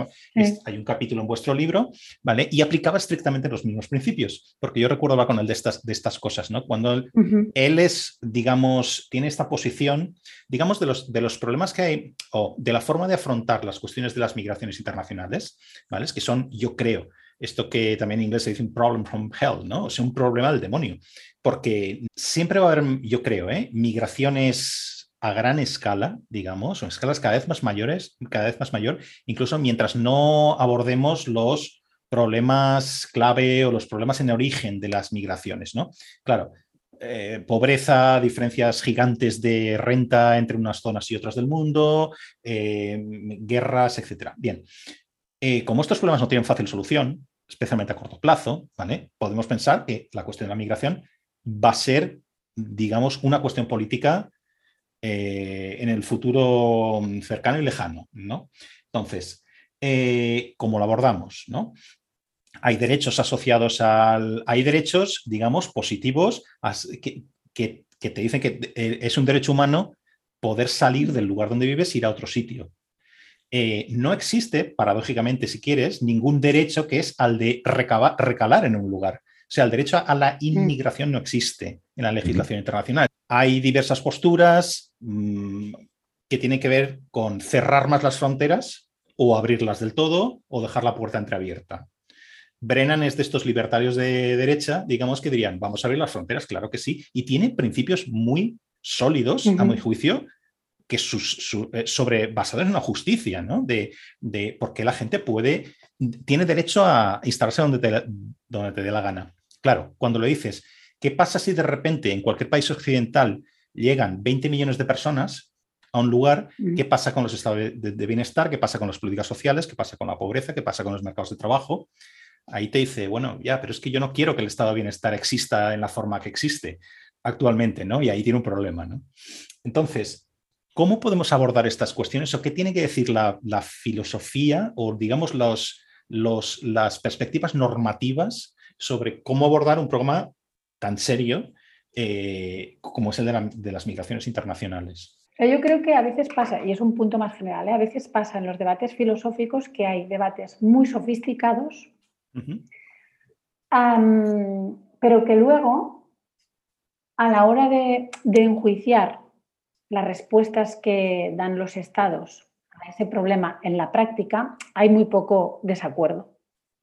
hay un capítulo en vuestro libro, ¿vale? Y aplicaba estrictamente los mismos principios, porque yo recuerdo va con él de estas, de estas cosas, ¿no? Cuando él, es, digamos, tiene esta posición, digamos, de los, de los problemas que hay, o de la forma de afrontar las cuestiones de las migraciones internacionales, ¿vale? Es que son, yo creo, esto que también en inglés se dice un problem from hell, ¿no? O sea, un problema del demonio. Porque siempre va a haber, yo creo, ¿eh? migraciones a gran escala, digamos, o escalas cada vez más mayores, cada vez más mayor, incluso mientras no abordemos los problemas clave o los problemas en origen de las migraciones, ¿no? Claro, eh, pobreza, diferencias gigantes de renta entre unas zonas y otras del mundo, eh, guerras, etc. Bien, como estos problemas no tienen fácil solución, especialmente a corto plazo. Podemos pensar que la cuestión de la migración va a ser, digamos, una cuestión política eh, en el futuro cercano y lejano, ¿no? Entonces, eh, ¿cómo lo abordamos? Hay derechos asociados al... Hay derechos, digamos, positivos que, te dicen que eh, es un derecho humano poder salir del lugar donde vives y ir a otro sitio. No existe, paradójicamente, si quieres, ningún derecho que es al de recalar en un lugar. O sea, el derecho a la mm. inmigración no existe en la legislación internacional. Hay diversas posturas mm, que tienen que ver con cerrar más las fronteras o abrirlas del todo o dejar la puerta entreabierta. Brennan es de estos libertarios de derecha, digamos, que dirían, vamos a abrir las fronteras, claro que sí, y tiene principios muy sólidos, a mi juicio, que eh, sobre, basados en una justicia, ¿no? De, de por qué la gente puede, tiene derecho a instalarse donde donde te dé la gana. Claro, cuando lo dices, ¿qué pasa si de repente en cualquier país occidental llegan 20 millones de personas a un lugar? ¿Qué pasa con los estados de, bienestar? ¿Qué pasa con las políticas sociales? ¿Qué pasa con la pobreza? ¿Qué pasa con los mercados de trabajo? Ahí te dice, bueno, ya, pero es que yo no quiero que el estado de bienestar exista en la forma que existe actualmente, ¿no? Y ahí tiene un problema, ¿no? Entonces, ¿cómo podemos abordar estas cuestiones o qué tiene que decir la, filosofía o, digamos, los, los, las perspectivas normativas sobre cómo abordar un programa tan serio eh, como es el de, las migraciones internacionales. Yo creo que a veces pasa, y es un punto más general, ¿eh? a veces pasa en los debates filosóficos que hay debates muy sofisticados, pero que luego a la hora de, enjuiciar las respuestas que dan los estados a ese problema en la práctica, hay muy poco desacuerdo.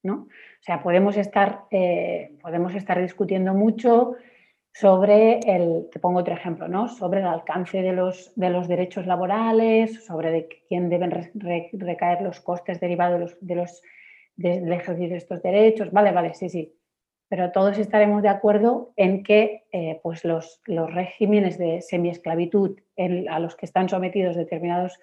¿no? O sea, podemos estar, eh, podemos estar discutiendo mucho sobre el, te pongo otro ejemplo, ¿no? sobre el alcance de los, de los derechos laborales, sobre de quién deben recaer los costes derivados de los, del ejercicio de estos derechos. Vale, vale, sí, sí. Pero todos estaremos de acuerdo en que eh, pues los, los, regímenes de semiesclavitud a los que están sometidos determinados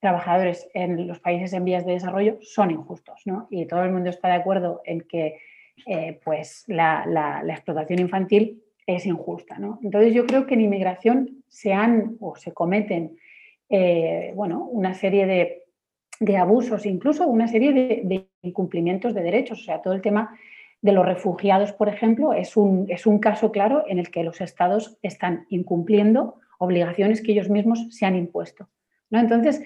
trabajadores en los países en vías de desarrollo son injustos. ¿no? Y todo el mundo está de acuerdo en que eh, pues la, la, explotación infantil es injusta. ¿no? Entonces yo creo que en inmigración se han o se cometen eh, bueno, una serie de, abusos, incluso una serie de, incumplimientos de derechos. O sea, todo el tema de los refugiados, por ejemplo, es un, es un caso claro en el que los estados están incumpliendo obligaciones que ellos mismos se han impuesto. ¿no? Entonces,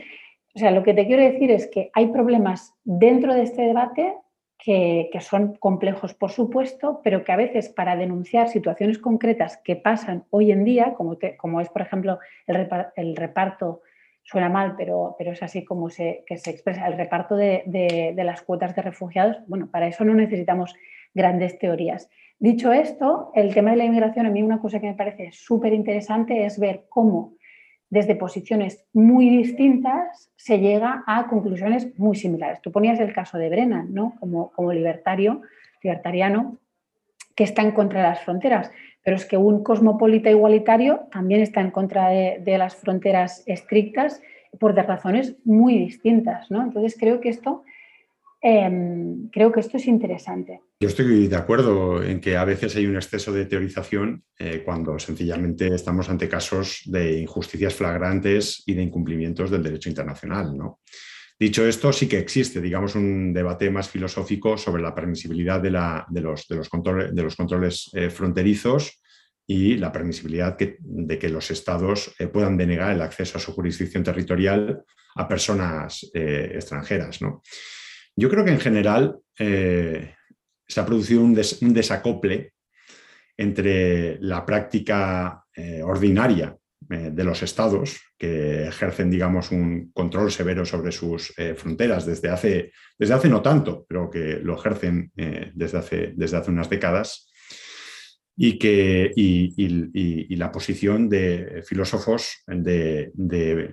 o sea, lo que te quiero decir es que hay problemas dentro de este debate que, son complejos, por supuesto, pero que a veces para denunciar situaciones concretas que pasan hoy en día, como, como es, por ejemplo, el, reparto, suena mal, pero, pero es así como se, se expresa, el reparto de, las cuotas de refugiados, bueno, para eso no necesitamos grandes teorías. Dicho esto, el tema de la inmigración, a mí una cosa que me parece súper interesante es ver cómo desde posiciones muy distintas se llega a conclusiones muy similares. Tú ponías el caso de Brennan, ¿no? Como, como libertario, libertariano, que está en contra de las fronteras, pero es que un cosmopolita igualitario también está en contra de, de las fronteras estrictas por razones muy distintas, ¿no? Entonces creo que esto Em, creo que esto es interesante. Yo estoy de acuerdo en que a veces hay un exceso de teorización eh, cuando sencillamente estamos ante casos de injusticias flagrantes y de incumplimientos del derecho internacional. Dicho esto, sí que existe, digamos, un debate más filosófico sobre la permisibilidad de, los, controles, eh, fronterizos y la permisibilidad de que los estados eh, puedan denegar el acceso a su jurisdicción territorial a personas extranjeras. Yo creo que en general eh, se ha producido un, desacople entre la práctica eh, ordinaria eh, de los estados, que ejercen, digamos, un control severo sobre sus fronteras desde hace, desde hace no tanto, pero que lo ejercen desde, hace, desde hace unas décadas, y, que, y, la posición de filósofos de,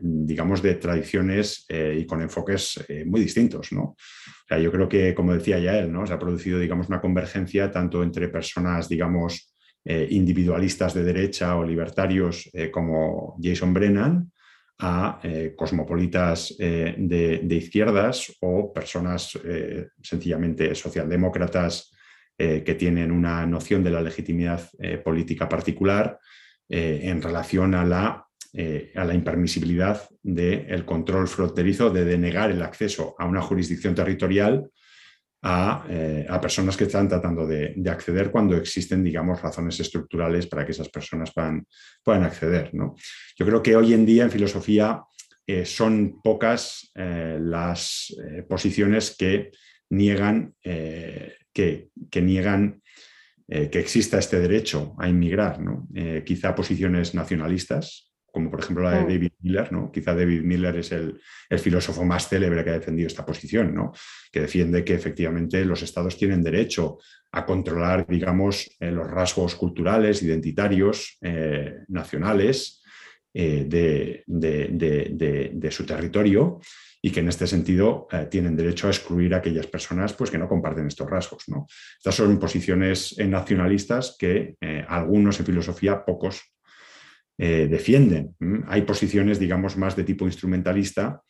digamos, de tradiciones eh, y con enfoques eh, muy distintos. ¿no? yo creo que, como decía ya él, ¿no? se ha producido digamos, una convergencia tanto entre personas digamos, eh, individualistas de derecha o libertarios como Jason Brennan, a cosmopolitas de, izquierdas o personas sencillamente socialdemócratas eh, que tienen una noción de la legitimidad eh, política particular eh, en relación a la, a la impermisibilidad del control fronterizo, de denegar el acceso a una jurisdicción territorial a, personas que están tratando de, acceder cuando existen, digamos, razones estructurales para que esas personas puedan, puedan acceder. ¿no? Yo creo que hoy en día en filosofía son pocas las posiciones que niegan que, niegan eh, que exista este derecho a inmigrar, ¿no? Eh, quizá posiciones nacionalistas, como por ejemplo la de mm. David Miller, ¿no? Quizá David Miller es el, filósofo más célebre que ha defendido esta posición, ¿no? Que defiende que efectivamente los estados tienen derecho a controlar, digamos, eh, los rasgos culturales, identitarios, nacionales de, de, su territorio y que en este sentido eh, tienen derecho a excluir a aquellas personas pues, que no comparten estos rasgos. ¿no? Estas son posiciones eh, nacionalistas que eh, algunos en filosofía, pocos, defienden. Hay posiciones, digamos, más de tipo instrumentalista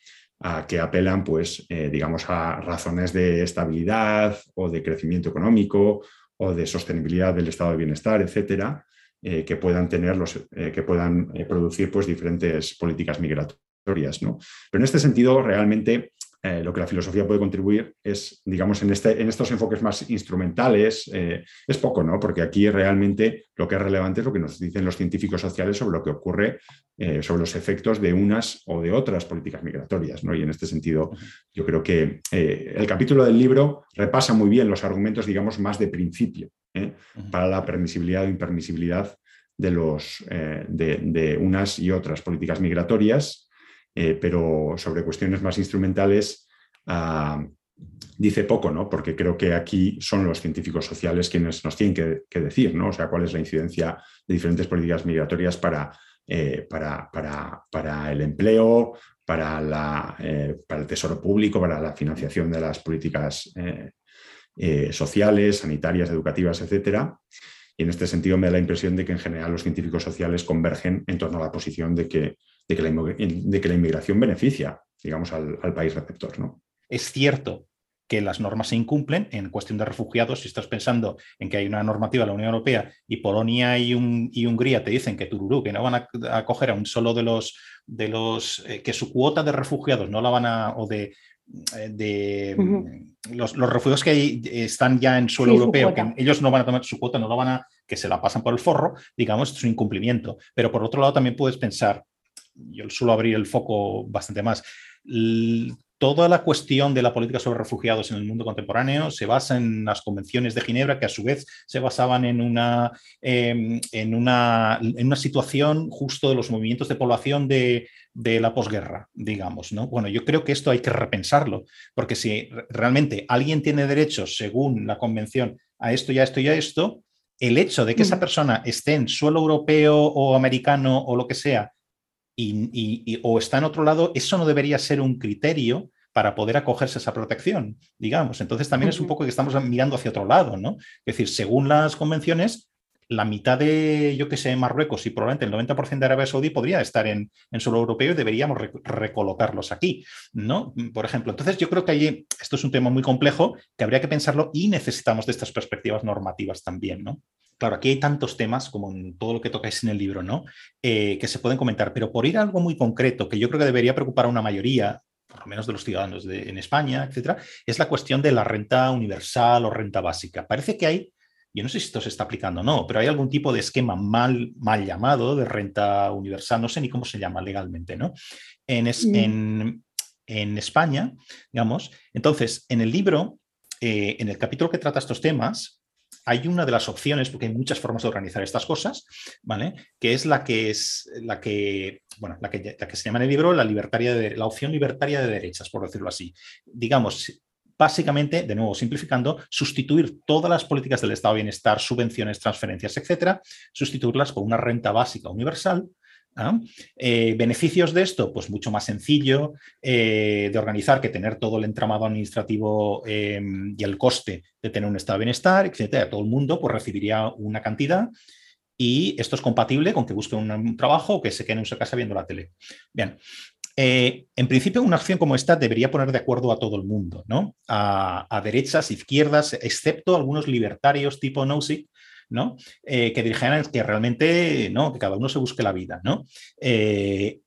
que apelan, pues, digamos, a razones de estabilidad o de crecimiento económico o de sostenibilidad del estado de bienestar, etcétera, que puedan tener los, que puedan producir pues, diferentes políticas migratorias ¿no? Pero en este sentido, realmente eh, lo que la filosofía puede contribuir es, digamos, en, este, en estos enfoques más instrumentales, eh, es poco, ¿no? Porque aquí realmente lo que es relevante es lo que nos dicen los científicos sociales sobre lo que ocurre, eh, sobre los efectos de unas o de otras políticas migratorias, ¿no? Y en este sentido, yo creo que el capítulo del libro repasa muy bien los argumentos, digamos, más de principio, para la permisibilidad o impermisibilidad de, los, de, unas y otras políticas migratorias, pero sobre cuestiones más instrumentales ah, dice poco, ¿no? Porque creo que aquí son los científicos sociales quienes nos tienen que, decir, ¿no? O sea, cuál es la incidencia de diferentes políticas migratorias para, para, para, el empleo, para, la, para el tesoro público, para la financiación de las políticas eh, sociales, sanitarias, educativas, etcétera. Y en este sentido me da la impresión de que en general los científicos sociales convergen en torno a la posición de que, de que, la, de que la, inmigración beneficia, digamos, al, país receptor. ¿no? Es cierto que las normas se incumplen en cuestión de refugiados. Si estás pensando en que hay una normativa de la Unión Europea y Polonia y, Hungría te dicen que Tururú, que no van a acoger a un solo de los, de los eh, que su cuota de refugiados no la van a, o de eh, de mm, los, refugios que están ya en suelo europeo, que ellos no van a tomar su cuota, no lo van a, que se la pasan por el forro, digamos, es un incumplimiento. Pero por otro lado también puedes pensar, yo suelo abrir el foco bastante más, toda la cuestión de la política sobre refugiados en el mundo contemporáneo se basa en las convenciones de Ginebra, que a su vez se basaban en una, em, en una, en una situación justo de los movimientos de población de, de la posguerra, digamos. ¿no? Bueno, yo creo que esto hay que repensarlo, porque si realmente alguien tiene derechos según la convención a esto y a esto y a esto, el hecho de que esa mm. persona esté en suelo europeo o americano o lo que sea y, o está en otro lado, eso no debería ser un criterio para poder acogerse a esa protección, digamos. Entonces también es un poco que estamos mirando hacia otro lado, ¿no? Es decir, según las convenciones, la mitad de, yo que sé, Marruecos y probablemente el 90% de Arabia Saudí podría estar en, en suelo europeo y deberíamos recolocarlos aquí, ¿no? Por ejemplo, entonces yo creo que allí esto es un tema muy complejo que habría que pensarlo y necesitamos de estas perspectivas normativas también, ¿no? Claro, aquí hay tantos temas, como en todo lo que tocáis en el libro, ¿no? Eh, que se pueden comentar, pero por ir a algo muy concreto, que yo creo que debería preocupar a una mayoría, por lo menos de los ciudadanos de, en España, etcétera, es la cuestión de la renta universal o renta básica. Parece que hay, yo no sé si esto se está aplicando o no, pero hay algún tipo de esquema mal, mal llamado de renta universal, no sé ni cómo se llama legalmente, ¿no? En, mm. en, España, digamos, entonces, en el libro, eh, en el capítulo que trata estos temas, hay una de las opciones, porque hay muchas formas de organizar estas cosas, ¿vale? Que es la que es la que, bueno, la que, la que se llama en el libro la libertaria de, la opción libertaria de derechas, por decirlo así. Digamos, básicamente, de nuevo simplificando, sustituir todas las políticas del Estado de bienestar, subvenciones, transferencias, etcétera, sustituirlas por una renta básica universal Eh, beneficios de esto, pues mucho más sencillo eh, de organizar que tener todo el entramado administrativo em, y el coste de tener un estado de bienestar, etcétera. Todo el mundo pues, recibiría una cantidad y esto es compatible con que busque un, trabajo o que se quede en su casa viendo la tele. Bien. Eh, en principio, una acción como esta debería poner de acuerdo a todo el mundo, ¿no? A, a derechas, izquierdas, excepto algunos libertarios tipo Nozick, ¿no? Eh, que dijeran que realmente, ¿no? Que cada uno se busque la vida, ¿no? Eh,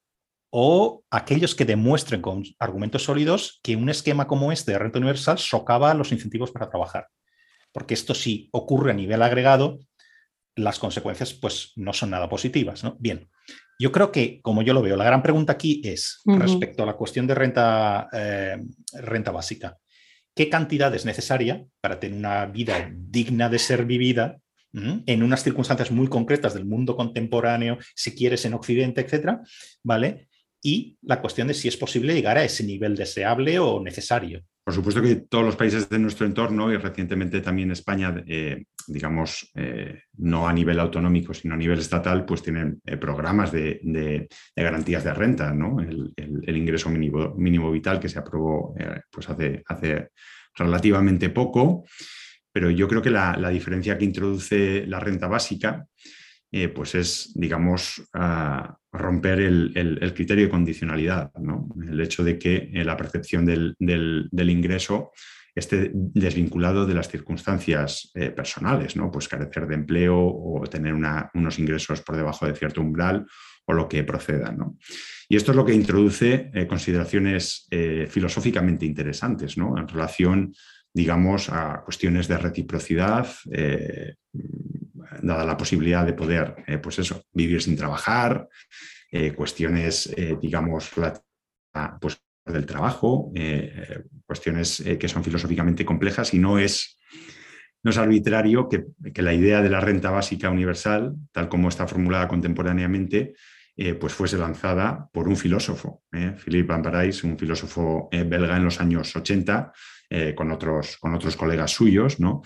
o aquellos que demuestren con argumentos sólidos que un esquema como este de renta universal socava los incentivos para trabajar. Porque esto sí ocurre a nivel agregado, las consecuencias pues no son nada positivas, ¿no? Bien, yo creo que, como yo lo veo, la gran pregunta aquí es respecto a la cuestión de renta, eh, renta básica. ¿Qué cantidad es necesaria para tener una vida digna de ser vivida en unas circunstancias muy concretas del mundo contemporáneo, si quieres en Occidente, etcétera, ¿vale? Y la cuestión de si es posible llegar a ese nivel deseable o necesario. Por supuesto que todos los países de nuestro entorno y recientemente también España, eh, digamos, eh, no a nivel autonómico, sino a nivel estatal, pues tienen eh, programas de, garantías de renta, ¿no? El, ingreso mínimo, mínimo, vital que se aprobó pues hace, hace relativamente poco pero yo creo que la, diferencia que introduce la renta básica eh, pues es, digamos, romper el, criterio de condicionalidad, el hecho de que eh, la percepción del, ingreso esté desvinculado de las circunstancias eh, personales, ¿no? pues carecer de empleo o tener unos ingresos por debajo de cierto umbral o lo que proceda. Y esto es lo que introduce consideraciones filosóficamente interesantes ¿no? en relación digamos, a cuestiones de reciprocidad, eh, dada la posibilidad de poder, eh, pues eso, vivir sin trabajar, eh, cuestiones, digamos, pues, del trabajo, cuestiones que son filosóficamente complejas y no es no es arbitrario que, la idea de la renta básica universal, tal como está formulada contemporáneamente, pues fuese lanzada por un filósofo. Philippe Van Parijs, un filósofo belga en los años 80, con, otros, con otros colegas suyos, ¿no?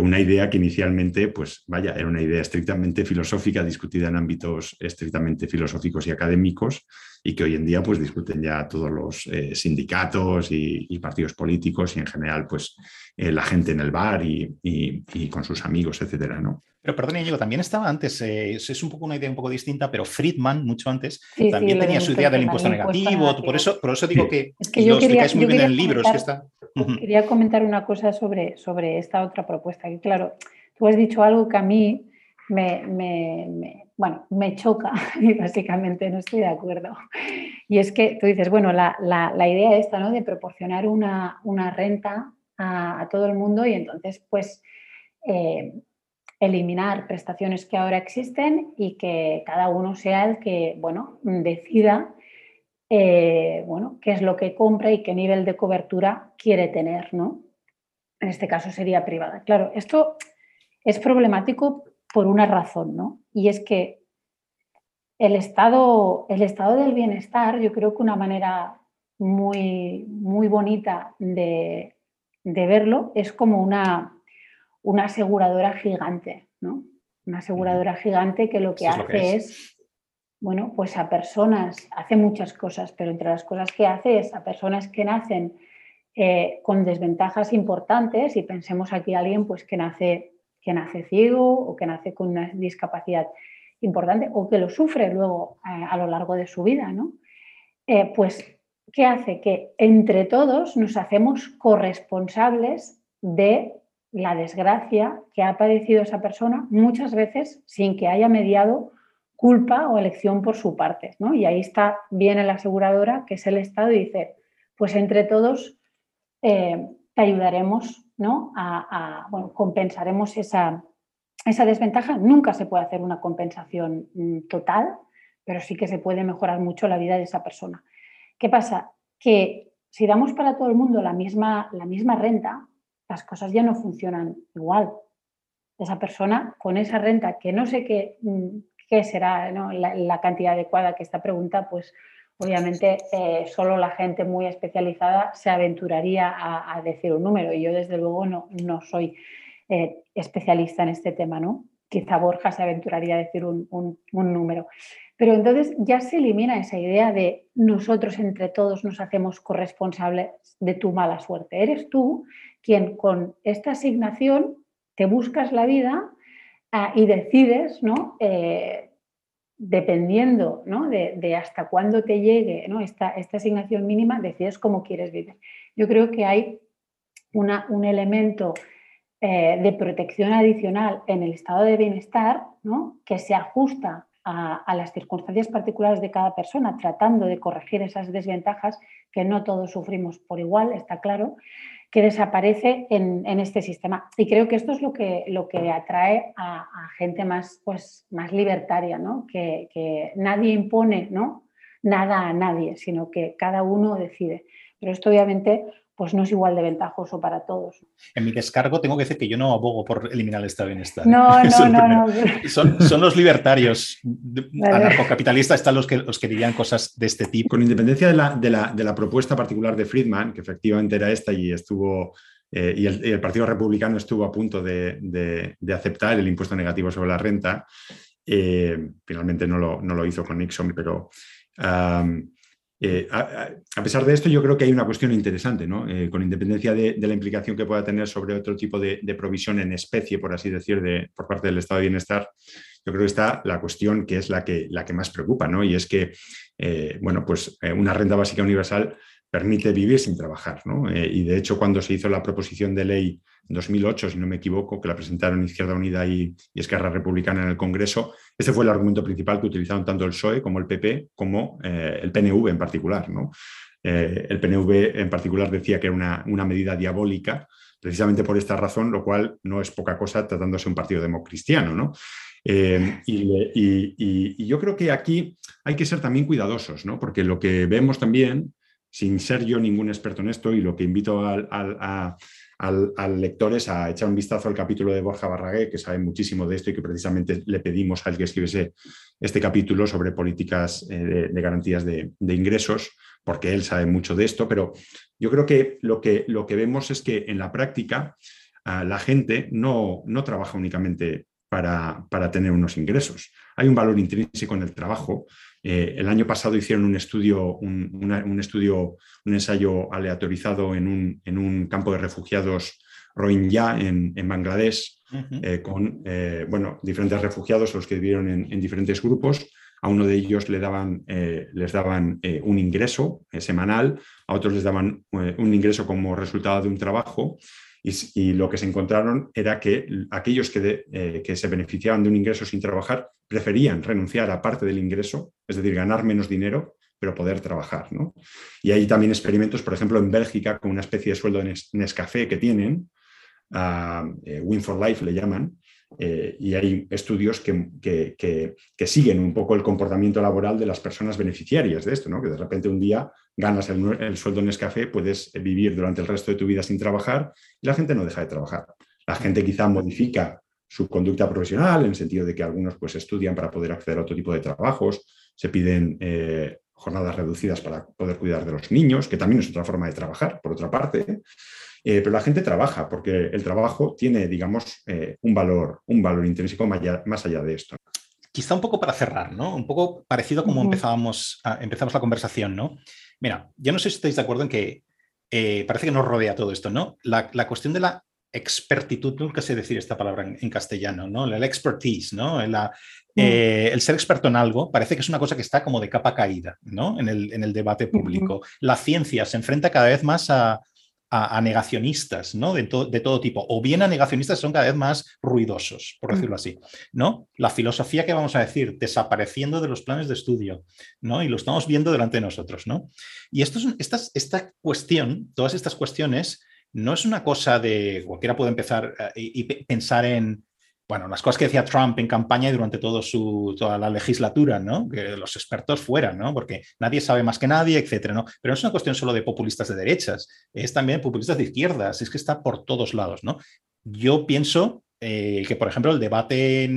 una idea que inicialmente, pues vaya, era una idea estrictamente filosófica, discutida en ámbitos estrictamente filosóficos y académicos, y que hoy en día pues discuten ya todos los sindicatos y, y, partidos políticos y en general pues eh, la gente en el bar y, con sus amigos, etcétera, ¿no? Pero perdón, Íñigo, también estaba antes, eh, es un poco una idea un poco distinta, pero Friedman, mucho antes, también tenía su idea del impuesto negativo, Por, eso, por eso digo que, es que yo quería, muy bien en el libro. Quería comentar una cosa sobre, sobre esta otra propuesta, que claro, tú has dicho algo que a mí me, bueno, me choca y básicamente no estoy de acuerdo. Y es que tú dices, bueno, la, la, idea esta, ¿no? De proporcionar una, una renta a, todo el mundo y entonces pues eh, eliminar prestaciones que ahora existen y que cada uno sea el que, bueno, decida eh, bueno, qué es lo que compra y qué nivel de cobertura quiere tener, ¿no? En este caso sería privada. Claro, esto es problemático por una razón, ¿no? Y es que el estado, el estado del bienestar, yo creo que una manera muy, muy bonita de, de verlo, es como una, una aseguradora gigante, ¿no? Una aseguradora gigante que lo que hace es, bueno, pues a personas, hace muchas cosas, pero entre las cosas que hace es a personas que nacen eh, con desventajas importantes, y pensemos aquí a alguien pues que nace, que nace ciego o que nace con una discapacidad importante o que lo sufre luego eh, a lo largo de su vida, ¿no? Eh, pues ¿qué hace? Que entre todos nos hacemos corresponsables de la desgracia que ha padecido esa persona, muchas veces sin que haya mediado culpa o elección por su parte. ¿no? Y ahí está, viene la aseguradora, que es el Estado, y dice, pues entre todos eh, te ayudaremos, ¿no? a, bueno, compensaremos esa, esa desventaja. Nunca se puede hacer una compensación mm, total, pero sí que se puede mejorar mucho la vida de esa persona. ¿Qué pasa? Que si damos para todo el mundo la misma, la misma renta, las cosas ya no funcionan igual. Esa persona con esa renta, que no sé qué, mm, qué será la, cantidad adecuada que esta pregunta, pues obviamente eh, solo la gente muy especializada se aventuraría a, decir un número y yo desde luego no, no soy eh, especialista en este tema, ¿no? Quizá Borja se aventuraría a decir un, un número. Pero entonces ya se elimina esa idea de nosotros entre todos nos hacemos corresponsables de tu mala suerte. Eres tú quien con esta asignación te buscas la vida ah, y decides, ¿no? Eh, dependiendo de, hasta cuándo te llegue esta, esta, asignación mínima, decides cómo quieres vivir. Yo creo que hay una, un elemento eh, de protección adicional en el estado de bienestar ¿no? que se ajusta a, las circunstancias particulares de cada persona, tratando de corregir esas desventajas que no todos sufrimos por igual, está claro, que desaparece en, este sistema. Y creo que esto es lo que, lo que atrae a, gente más, pues, más libertaria, ¿no? que, que nadie impone ¿no? nada a nadie, sino que cada uno decide. Pero esto obviamente pues no es igual de ventajoso para todos. En mi descargo tengo que decir que yo no abogo por eliminar el estado de bienestar. No, no, no, no, Son, los libertarios anarcocapitalistas, están los que, los que dirían cosas de este tipo. Con independencia de la, de la, propuesta particular de Friedman, que efectivamente era esta y estuvo... Eh, y, el, Partido Republicano estuvo a punto de, aceptar el impuesto negativo sobre la renta. Eh, finalmente no lo, no lo, hizo con Nixon, pero eh, a, pesar de esto, yo creo que hay una cuestión interesante, ¿no? Eh, con independencia de, la implicación que pueda tener sobre otro tipo de, provisión en especie, por así decir, de, por parte del Estado de Bienestar, yo creo que está la cuestión que es la que, la que más preocupa, ¿no? Y es que, eh, bueno, pues una renta básica universal permite vivir sin trabajar, ¿no? y de hecho, cuando se hizo la proposición de ley en 2008, si no me equivoco, que la presentaron Izquierda Unida y, y Esquerra Republicana en el Congreso, ese fue el argumento principal que utilizaron tanto el PSOE como el PP, como eh, el PNV en particular. ¿no? Eh, el PNV en particular decía que era una, medida diabólica, precisamente por esta razón, lo cual no es poca cosa tratándose un partido democristiano. ¿no? Eh, y, yo creo que aquí hay que ser también cuidadosos, ¿no? porque lo que vemos también, sin ser yo ningún experto en esto, y lo que invito a, al, lector es a echar un vistazo al capítulo de Borja Barragué, que sabe muchísimo de esto y que precisamente le pedimos al que escribiese este capítulo sobre políticas eh, de, garantías de, ingresos, porque él sabe mucho de esto, pero yo creo que lo que, vemos es que en la práctica ah, la gente no, trabaja únicamente para, tener unos ingresos. Hay un valor intrínseco en el trabajo. Eh, el año pasado hicieron un estudio, un, estudio, un ensayo aleatorizado en un, en un campo de refugiados Rohingya en, en Bangladesh, eh, con eh, bueno, diferentes refugiados, los que vivieron en, diferentes grupos. A uno de ellos le daban, les daban un ingreso semanal, a otros les daban un ingreso como resultado de un trabajo y, lo que se encontraron era que aquellos eh, que, se beneficiaban de un ingreso sin trabajar preferían renunciar a parte del ingreso, es decir, ganar menos dinero, pero poder trabajar. Y hay también experimentos, por ejemplo, en Bélgica, con una especie de sueldo en Nescafé que tienen, uh, Win for Life le llaman, eh, y hay estudios que, que, siguen un poco el comportamiento laboral de las personas beneficiarias de esto, ¿no? que de repente un día ganas el, sueldo en Nescafé, puedes vivir durante el resto de tu vida sin trabajar y la gente no deja de trabajar. La gente quizá modifica su conducta profesional en el sentido de que algunos pues, estudian para poder acceder a otro tipo de trabajos, se piden eh, jornadas reducidas para poder cuidar de los niños, que también es otra forma de trabajar, por otra parte. Eh, pero la gente trabaja porque el trabajo tiene, digamos, eh, un, valor, un valor intrínseco más allá, de esto. Quizá un poco para cerrar, ¿no? Un poco parecido a como empezábamos, empezamos la conversación, ¿no? Mira, yo no sé si estáis de acuerdo en que eh, parece que nos rodea todo esto, ¿no? La, cuestión de la expertitud, nunca sé decir esta palabra en, castellano, ¿no? La, expertise, ¿no? Mm. el ser experto en algo parece que es una cosa que está como de capa caída, ¿no? En el, en el debate público. La ciencia se enfrenta cada vez más a, a, negacionistas, ¿no? De, de, todo tipo, o bien a negacionistas son cada vez más ruidosos, por decirlo así, ¿no? La filosofía que vamos a decir, desapareciendo de los planes de estudio, ¿no? Y lo estamos viendo delante de nosotros, ¿no? Y esto es, esta cuestión, todas estas cuestiones, no es una cosa de cualquiera puede empezar eh, y pensar en bueno, las cosas que decía Trump en campaña y durante todo su, toda la legislatura, ¿no? Que los expertos fueran, ¿no? Porque nadie sabe más que nadie, etcétera, ¿no? Pero no es una cuestión solo de populistas de derechas, es también populistas de izquierdas, es que está por todos lados, ¿no? Yo pienso eh, que, por ejemplo, el debate,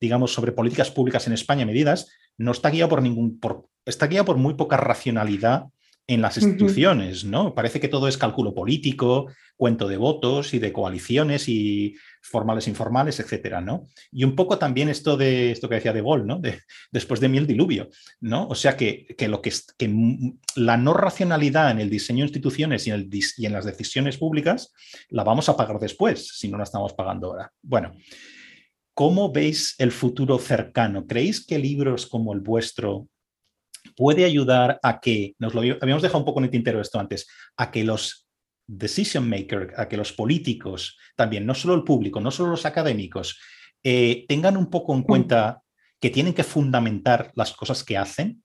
digamos, sobre políticas públicas en España, medidas, no está guiado por ningún, por, está guiado por muy poca racionalidad en las instituciones, ¿no? Parece que todo es cálculo político, cuento de votos y de coaliciones y formales informales, etcétera, ¿no? Y un poco también esto de esto que decía de Gol, ¿no? De, después de mí el diluvio, ¿no? O sea que, lo que, que la no racionalidad en el diseño de instituciones y en, el, y en las decisiones públicas la vamos a pagar después, si no la estamos pagando ahora. Bueno, ¿cómo veis el futuro cercano? ¿Creéis que libros como el vuestro puede ayudar a que, nos lo habíamos dejado un poco en el tintero esto antes, a que los decision makers, a que los políticos, también, no solo el público, no solo los académicos, eh, tengan un poco en mm. cuenta que tienen que fundamentar las cosas que hacen,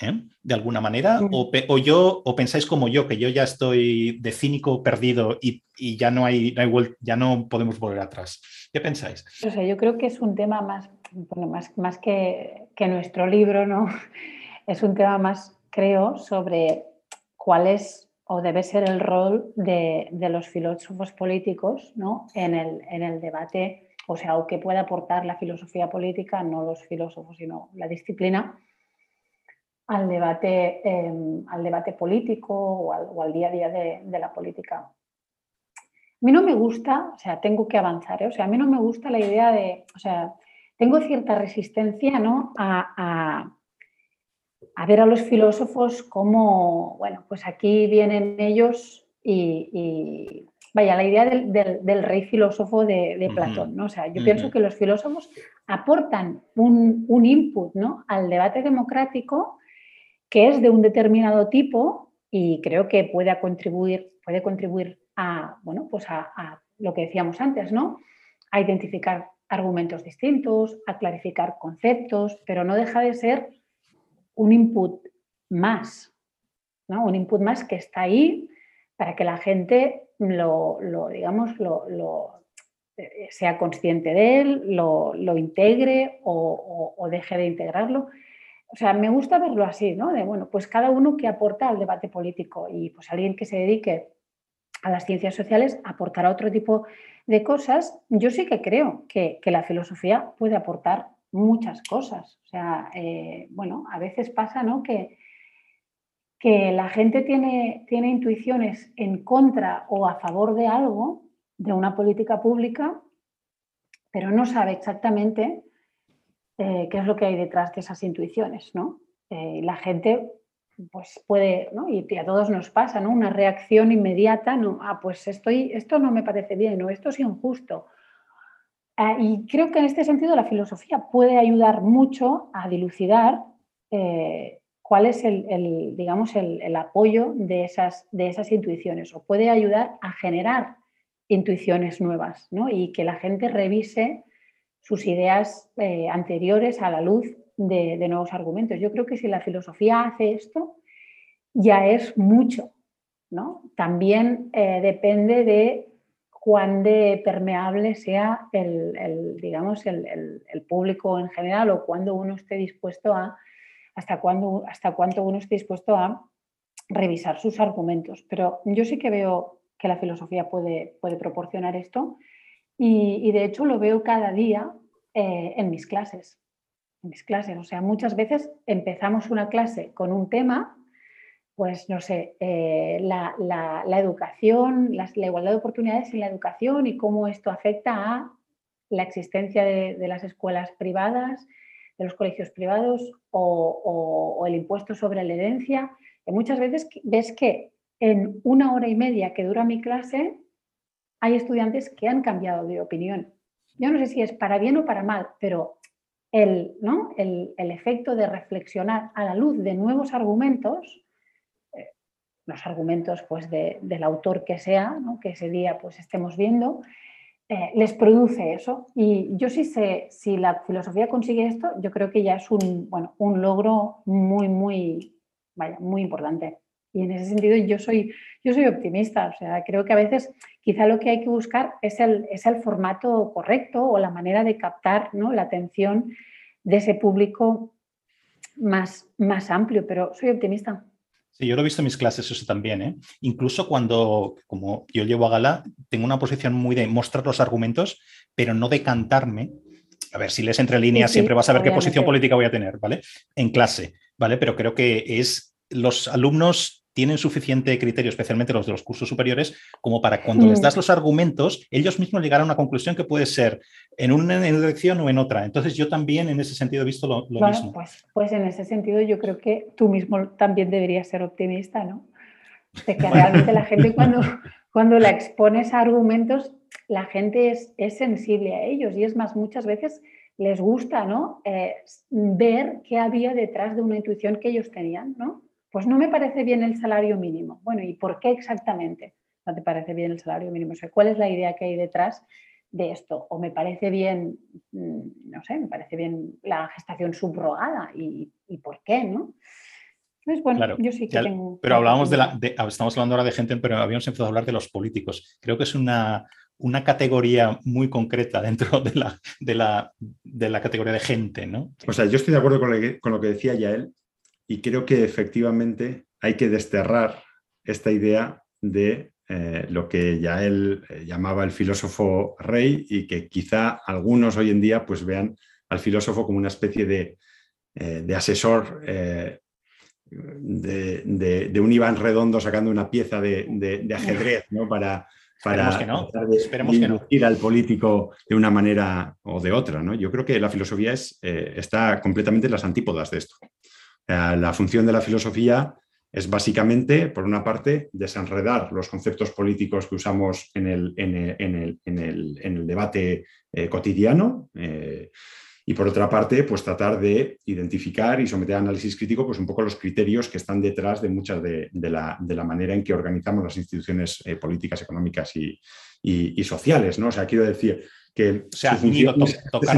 ¿eh? de alguna manera, mm. o, yo, o pensáis como yo, que yo ya estoy de cínico perdido y, ya no hay, ya no podemos volver atrás. ¿Qué pensáis? O sea, yo creo que es un tema más, más, más que, que nuestro libro, ¿no? Es un tema más, creo, sobre cuál es o debe ser el rol de, los filósofos políticos ¿no? en, el, en, el, debate, o sea, o que puede aportar la filosofía política, no los filósofos, sino la disciplina, al debate, em, al debate político o al, día a día de, la política. A mí no me gusta, o sea, tengo que avanzar, ¿eh? o sea, a mí no me gusta la idea de, o sea, tengo cierta resistencia ¿no? a ver a los filósofos como, bueno, pues aquí vienen ellos y, vaya, la idea del, rey filósofo de, Platón, ¿no? O sea, yo pienso que los filósofos aportan un, input, ¿no? Al debate democrático que es de un determinado tipo y creo que puede contribuir, puede contribuir a, bueno, pues a, a lo que decíamos antes, ¿no? A identificar argumentos distintos, a clarificar conceptos, pero no deja de ser un input más, ¿no? un input más que está ahí para que la gente lo, digamos, lo, eh, sea consciente de él, lo, integre o, deje de integrarlo. O sea, me gusta verlo así, ¿no? De, bueno, pues cada uno que aporta al debate político y pues alguien que se dedique a las ciencias sociales, aportará otro tipo de cosas. Yo sí que creo que, la filosofía puede aportar muchas cosas. O sea, eh, bueno, a veces pasa ¿no? que, que la gente tiene, tiene intuiciones en contra o a favor de algo, de una política pública, pero no sabe exactamente eh, qué es lo que hay detrás de esas intuiciones, ¿no? Eh, la gente pues puede, ¿no? y a todos nos pasa, ¿no? Una reacción inmediata, ¿no? Ah, pues estoy, esto no me parece bien, o esto es injusto. Ah, y creo que en este sentido la filosofía puede ayudar mucho a dilucidar eh, cuál es el, digamos, el, apoyo de esas, de esas intuiciones, o puede ayudar a generar intuiciones nuevas, ¿no? Y que la gente revise sus ideas eh, anteriores a la luz de, nuevos argumentos. Yo creo que si la filosofía hace esto, ya es mucho. ¿no? También eh, depende de cuán de permeable sea el, digamos, el, público en general o cuando uno esté dispuesto a, hasta, cuándo, hasta cuánto uno esté dispuesto a revisar sus argumentos. Pero yo sí que veo que la filosofía puede, puede proporcionar esto y, de hecho lo veo cada día eh, en mis clases en mis clases. O sea, muchas veces empezamos una clase con un tema, pues no sé, eh, la, educación, la, igualdad de oportunidades en la educación y cómo esto afecta a la existencia de, las escuelas privadas, de los colegios privados o, el impuesto sobre la herencia. Y muchas veces ves que en una hora y media que dura mi clase hay estudiantes que han cambiado de opinión. Yo no sé si es para bien o para mal, pero el, ¿no? el, efecto de reflexionar a la luz de nuevos argumentos, los argumentos pues, del autor que sea, que ese día pues, estemos viendo, eh, les produce eso. Y yo sí sé, si la filosofía consigue esto, yo creo que ya es un, bueno, un logro muy, muy, vaya, muy importante. Y en ese sentido yo soy, yo soy optimista, o sea, creo que a veces quizá lo que hay que buscar es el, es el formato correcto o la manera de captar ¿no? la atención de ese público más, más amplio, pero soy optimista. Sí, yo lo he visto en mis clases eso también. ¿eh? Incluso cuando, como yo llevo a gala, tengo una posición muy de mostrar los argumentos, pero no de cantarme. A ver, si lees entre líneas, siempre vas a ver qué posición política voy a tener, ¿vale? En clase, ¿vale? Pero creo que es los alumnos tienen suficiente criterio, especialmente los de los cursos superiores, como para cuando les mm. das los argumentos, ellos mismos llegar a una conclusión que puede ser en una dirección o en otra. Entonces yo también en ese sentido he visto lo, mismo. Pues, pues en ese sentido yo creo que tú mismo también deberías ser optimista, ¿no? De que realmente la gente cuando, cuando la expones a argumentos, la gente es, es sensible a ellos y es más, muchas veces les gusta ¿no? Eh, ver qué había detrás de una intuición que ellos tenían, ¿no? Pues no me parece bien el salario mínimo. Bueno, ¿y por qué exactamente no te parece bien el salario mínimo? O ¿cuál es la idea que hay detrás de esto? O me parece bien, mm, no sé, me parece bien la gestación subrogada y, por qué, ¿no? Pues bueno, yo sí que tengo... Pero hablábamos de la... estamos hablando ahora de gente, pero habíamos empezado a hablar de los políticos. Creo que es una, una categoría muy concreta dentro de la, de la, de la categoría de gente, ¿no? O sea, yo estoy de acuerdo con lo que, con lo que decía Yael y creo que efectivamente hay que desterrar esta idea de eh, lo que ya él eh, llamaba el filósofo rey y que quizá algunos hoy en día pues vean al filósofo como una especie de, eh, asesor de, un Iván redondo sacando una pieza de, ajedrez ¿no? para, para Esperemos que no. ir al político de una manera o de otra. ¿no? Yo creo que la filosofía es, está completamente en las antípodas de esto. La función de la filosofía es básicamente, por una parte, desenredar los conceptos políticos que usamos en el, en el, debate eh, cotidiano eh, y, por otra parte, pues tratar de identificar y someter a análisis crítico pues, un poco los criterios que están detrás de muchas de, la, manera en que organizamos las instituciones eh, políticas, económicas y, sociales. ¿no? O sea, quiero decir que o sea, tocar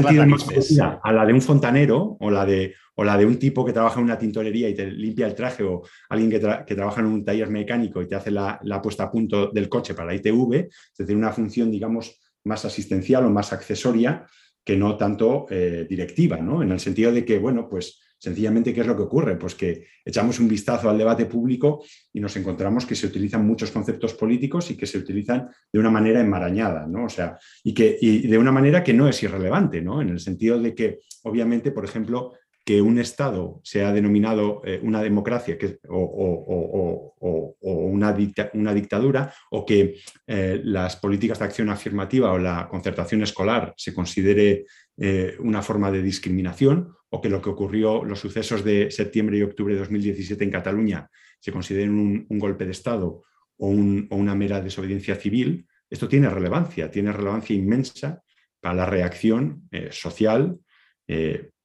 a la de un fontanero o la de o la de un tipo que trabaja en una tintorería y te limpia el traje, o alguien que, trabaja en un taller mecánico y te hace la, puesta a punto del coche para la ITV, es decir, una función, digamos, más asistencial o más accesoria que no tanto eh, directiva, ¿no? En el sentido de que, bueno, pues Sencillamente, ¿qué es lo que ocurre? Pues que echamos un vistazo al debate público y nos encontramos que se utilizan muchos conceptos políticos y que se utilizan de una manera enmarañada, ¿no? O sea, y, que, y de una manera que no es irrelevante, ¿no? En el sentido de que, obviamente, por ejemplo, que un Estado sea denominado eh, una democracia o, una, una, dictadura, o que eh, las políticas de acción afirmativa o la concertación escolar se considere eh, una forma de discriminación, o que lo que ocurrió, los sucesos de septiembre y octubre de 2017 en Cataluña, se consideren un, golpe de Estado o, una mera desobediencia civil, esto tiene relevancia, tiene relevancia inmensa para la reacción social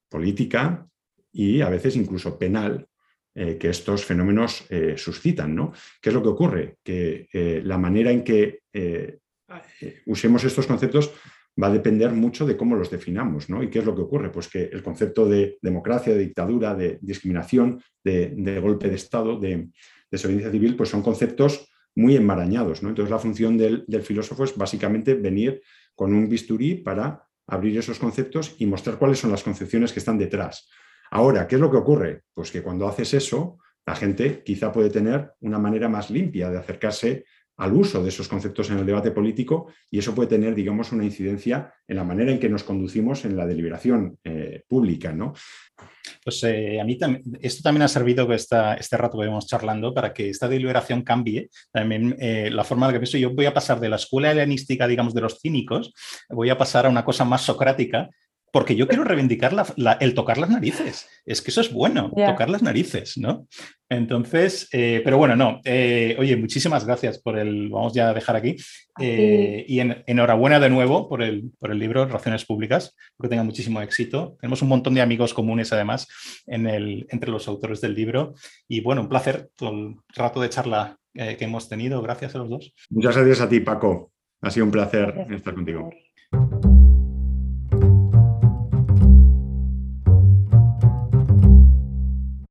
política y a veces incluso penal eh, que estos fenómenos eh, suscitan. ¿no? ¿Qué es lo que ocurre? Que eh, la manera en que usemos estos conceptos va a depender mucho de cómo los definamos. ¿no? ¿Y qué es lo que ocurre? Pues que el concepto de democracia, de dictadura, de discriminación, de, golpe de Estado, de desobediencia civil, pues son conceptos muy enmarañados. ¿no? Entonces la función del, del filósofo es básicamente venir con un bisturí para abrir esos conceptos y mostrar cuáles son las concepciones que están detrás. Ahora, ¿qué es lo que ocurre? Pues que cuando haces eso, la gente quizá puede tener una manera más limpia de acercarse al uso de esos conceptos en el debate político y eso puede tener, digamos, una incidencia en la manera en que nos conducimos en la deliberación eh, pública, ¿no? Pues eh, a mí esto también ha servido esta, este rato que vemos charlando para que esta deliberación cambie. También eh, la forma en la que pienso, yo voy a pasar de la escuela helenística, digamos, de los cínicos, voy a pasar a una cosa más socrática, porque yo quiero reivindicar el tocar las narices. Es que eso es bueno, tocar las narices, ¿no? Entonces, eh, pero bueno, no. Eh, oye, muchísimas gracias por el. Vamos ya a dejar aquí. Eh, y enhorabuena de nuevo por el, por el libro Razones Públicas, porque tenga muchísimo éxito. Tenemos un montón de amigos comunes, además, en el, entre los autores del libro. Y bueno, un placer todo el rato de charla que hemos tenido. Gracias a los dos. Muchas gracias a ti, Paco. Ha sido un placer estar contigo.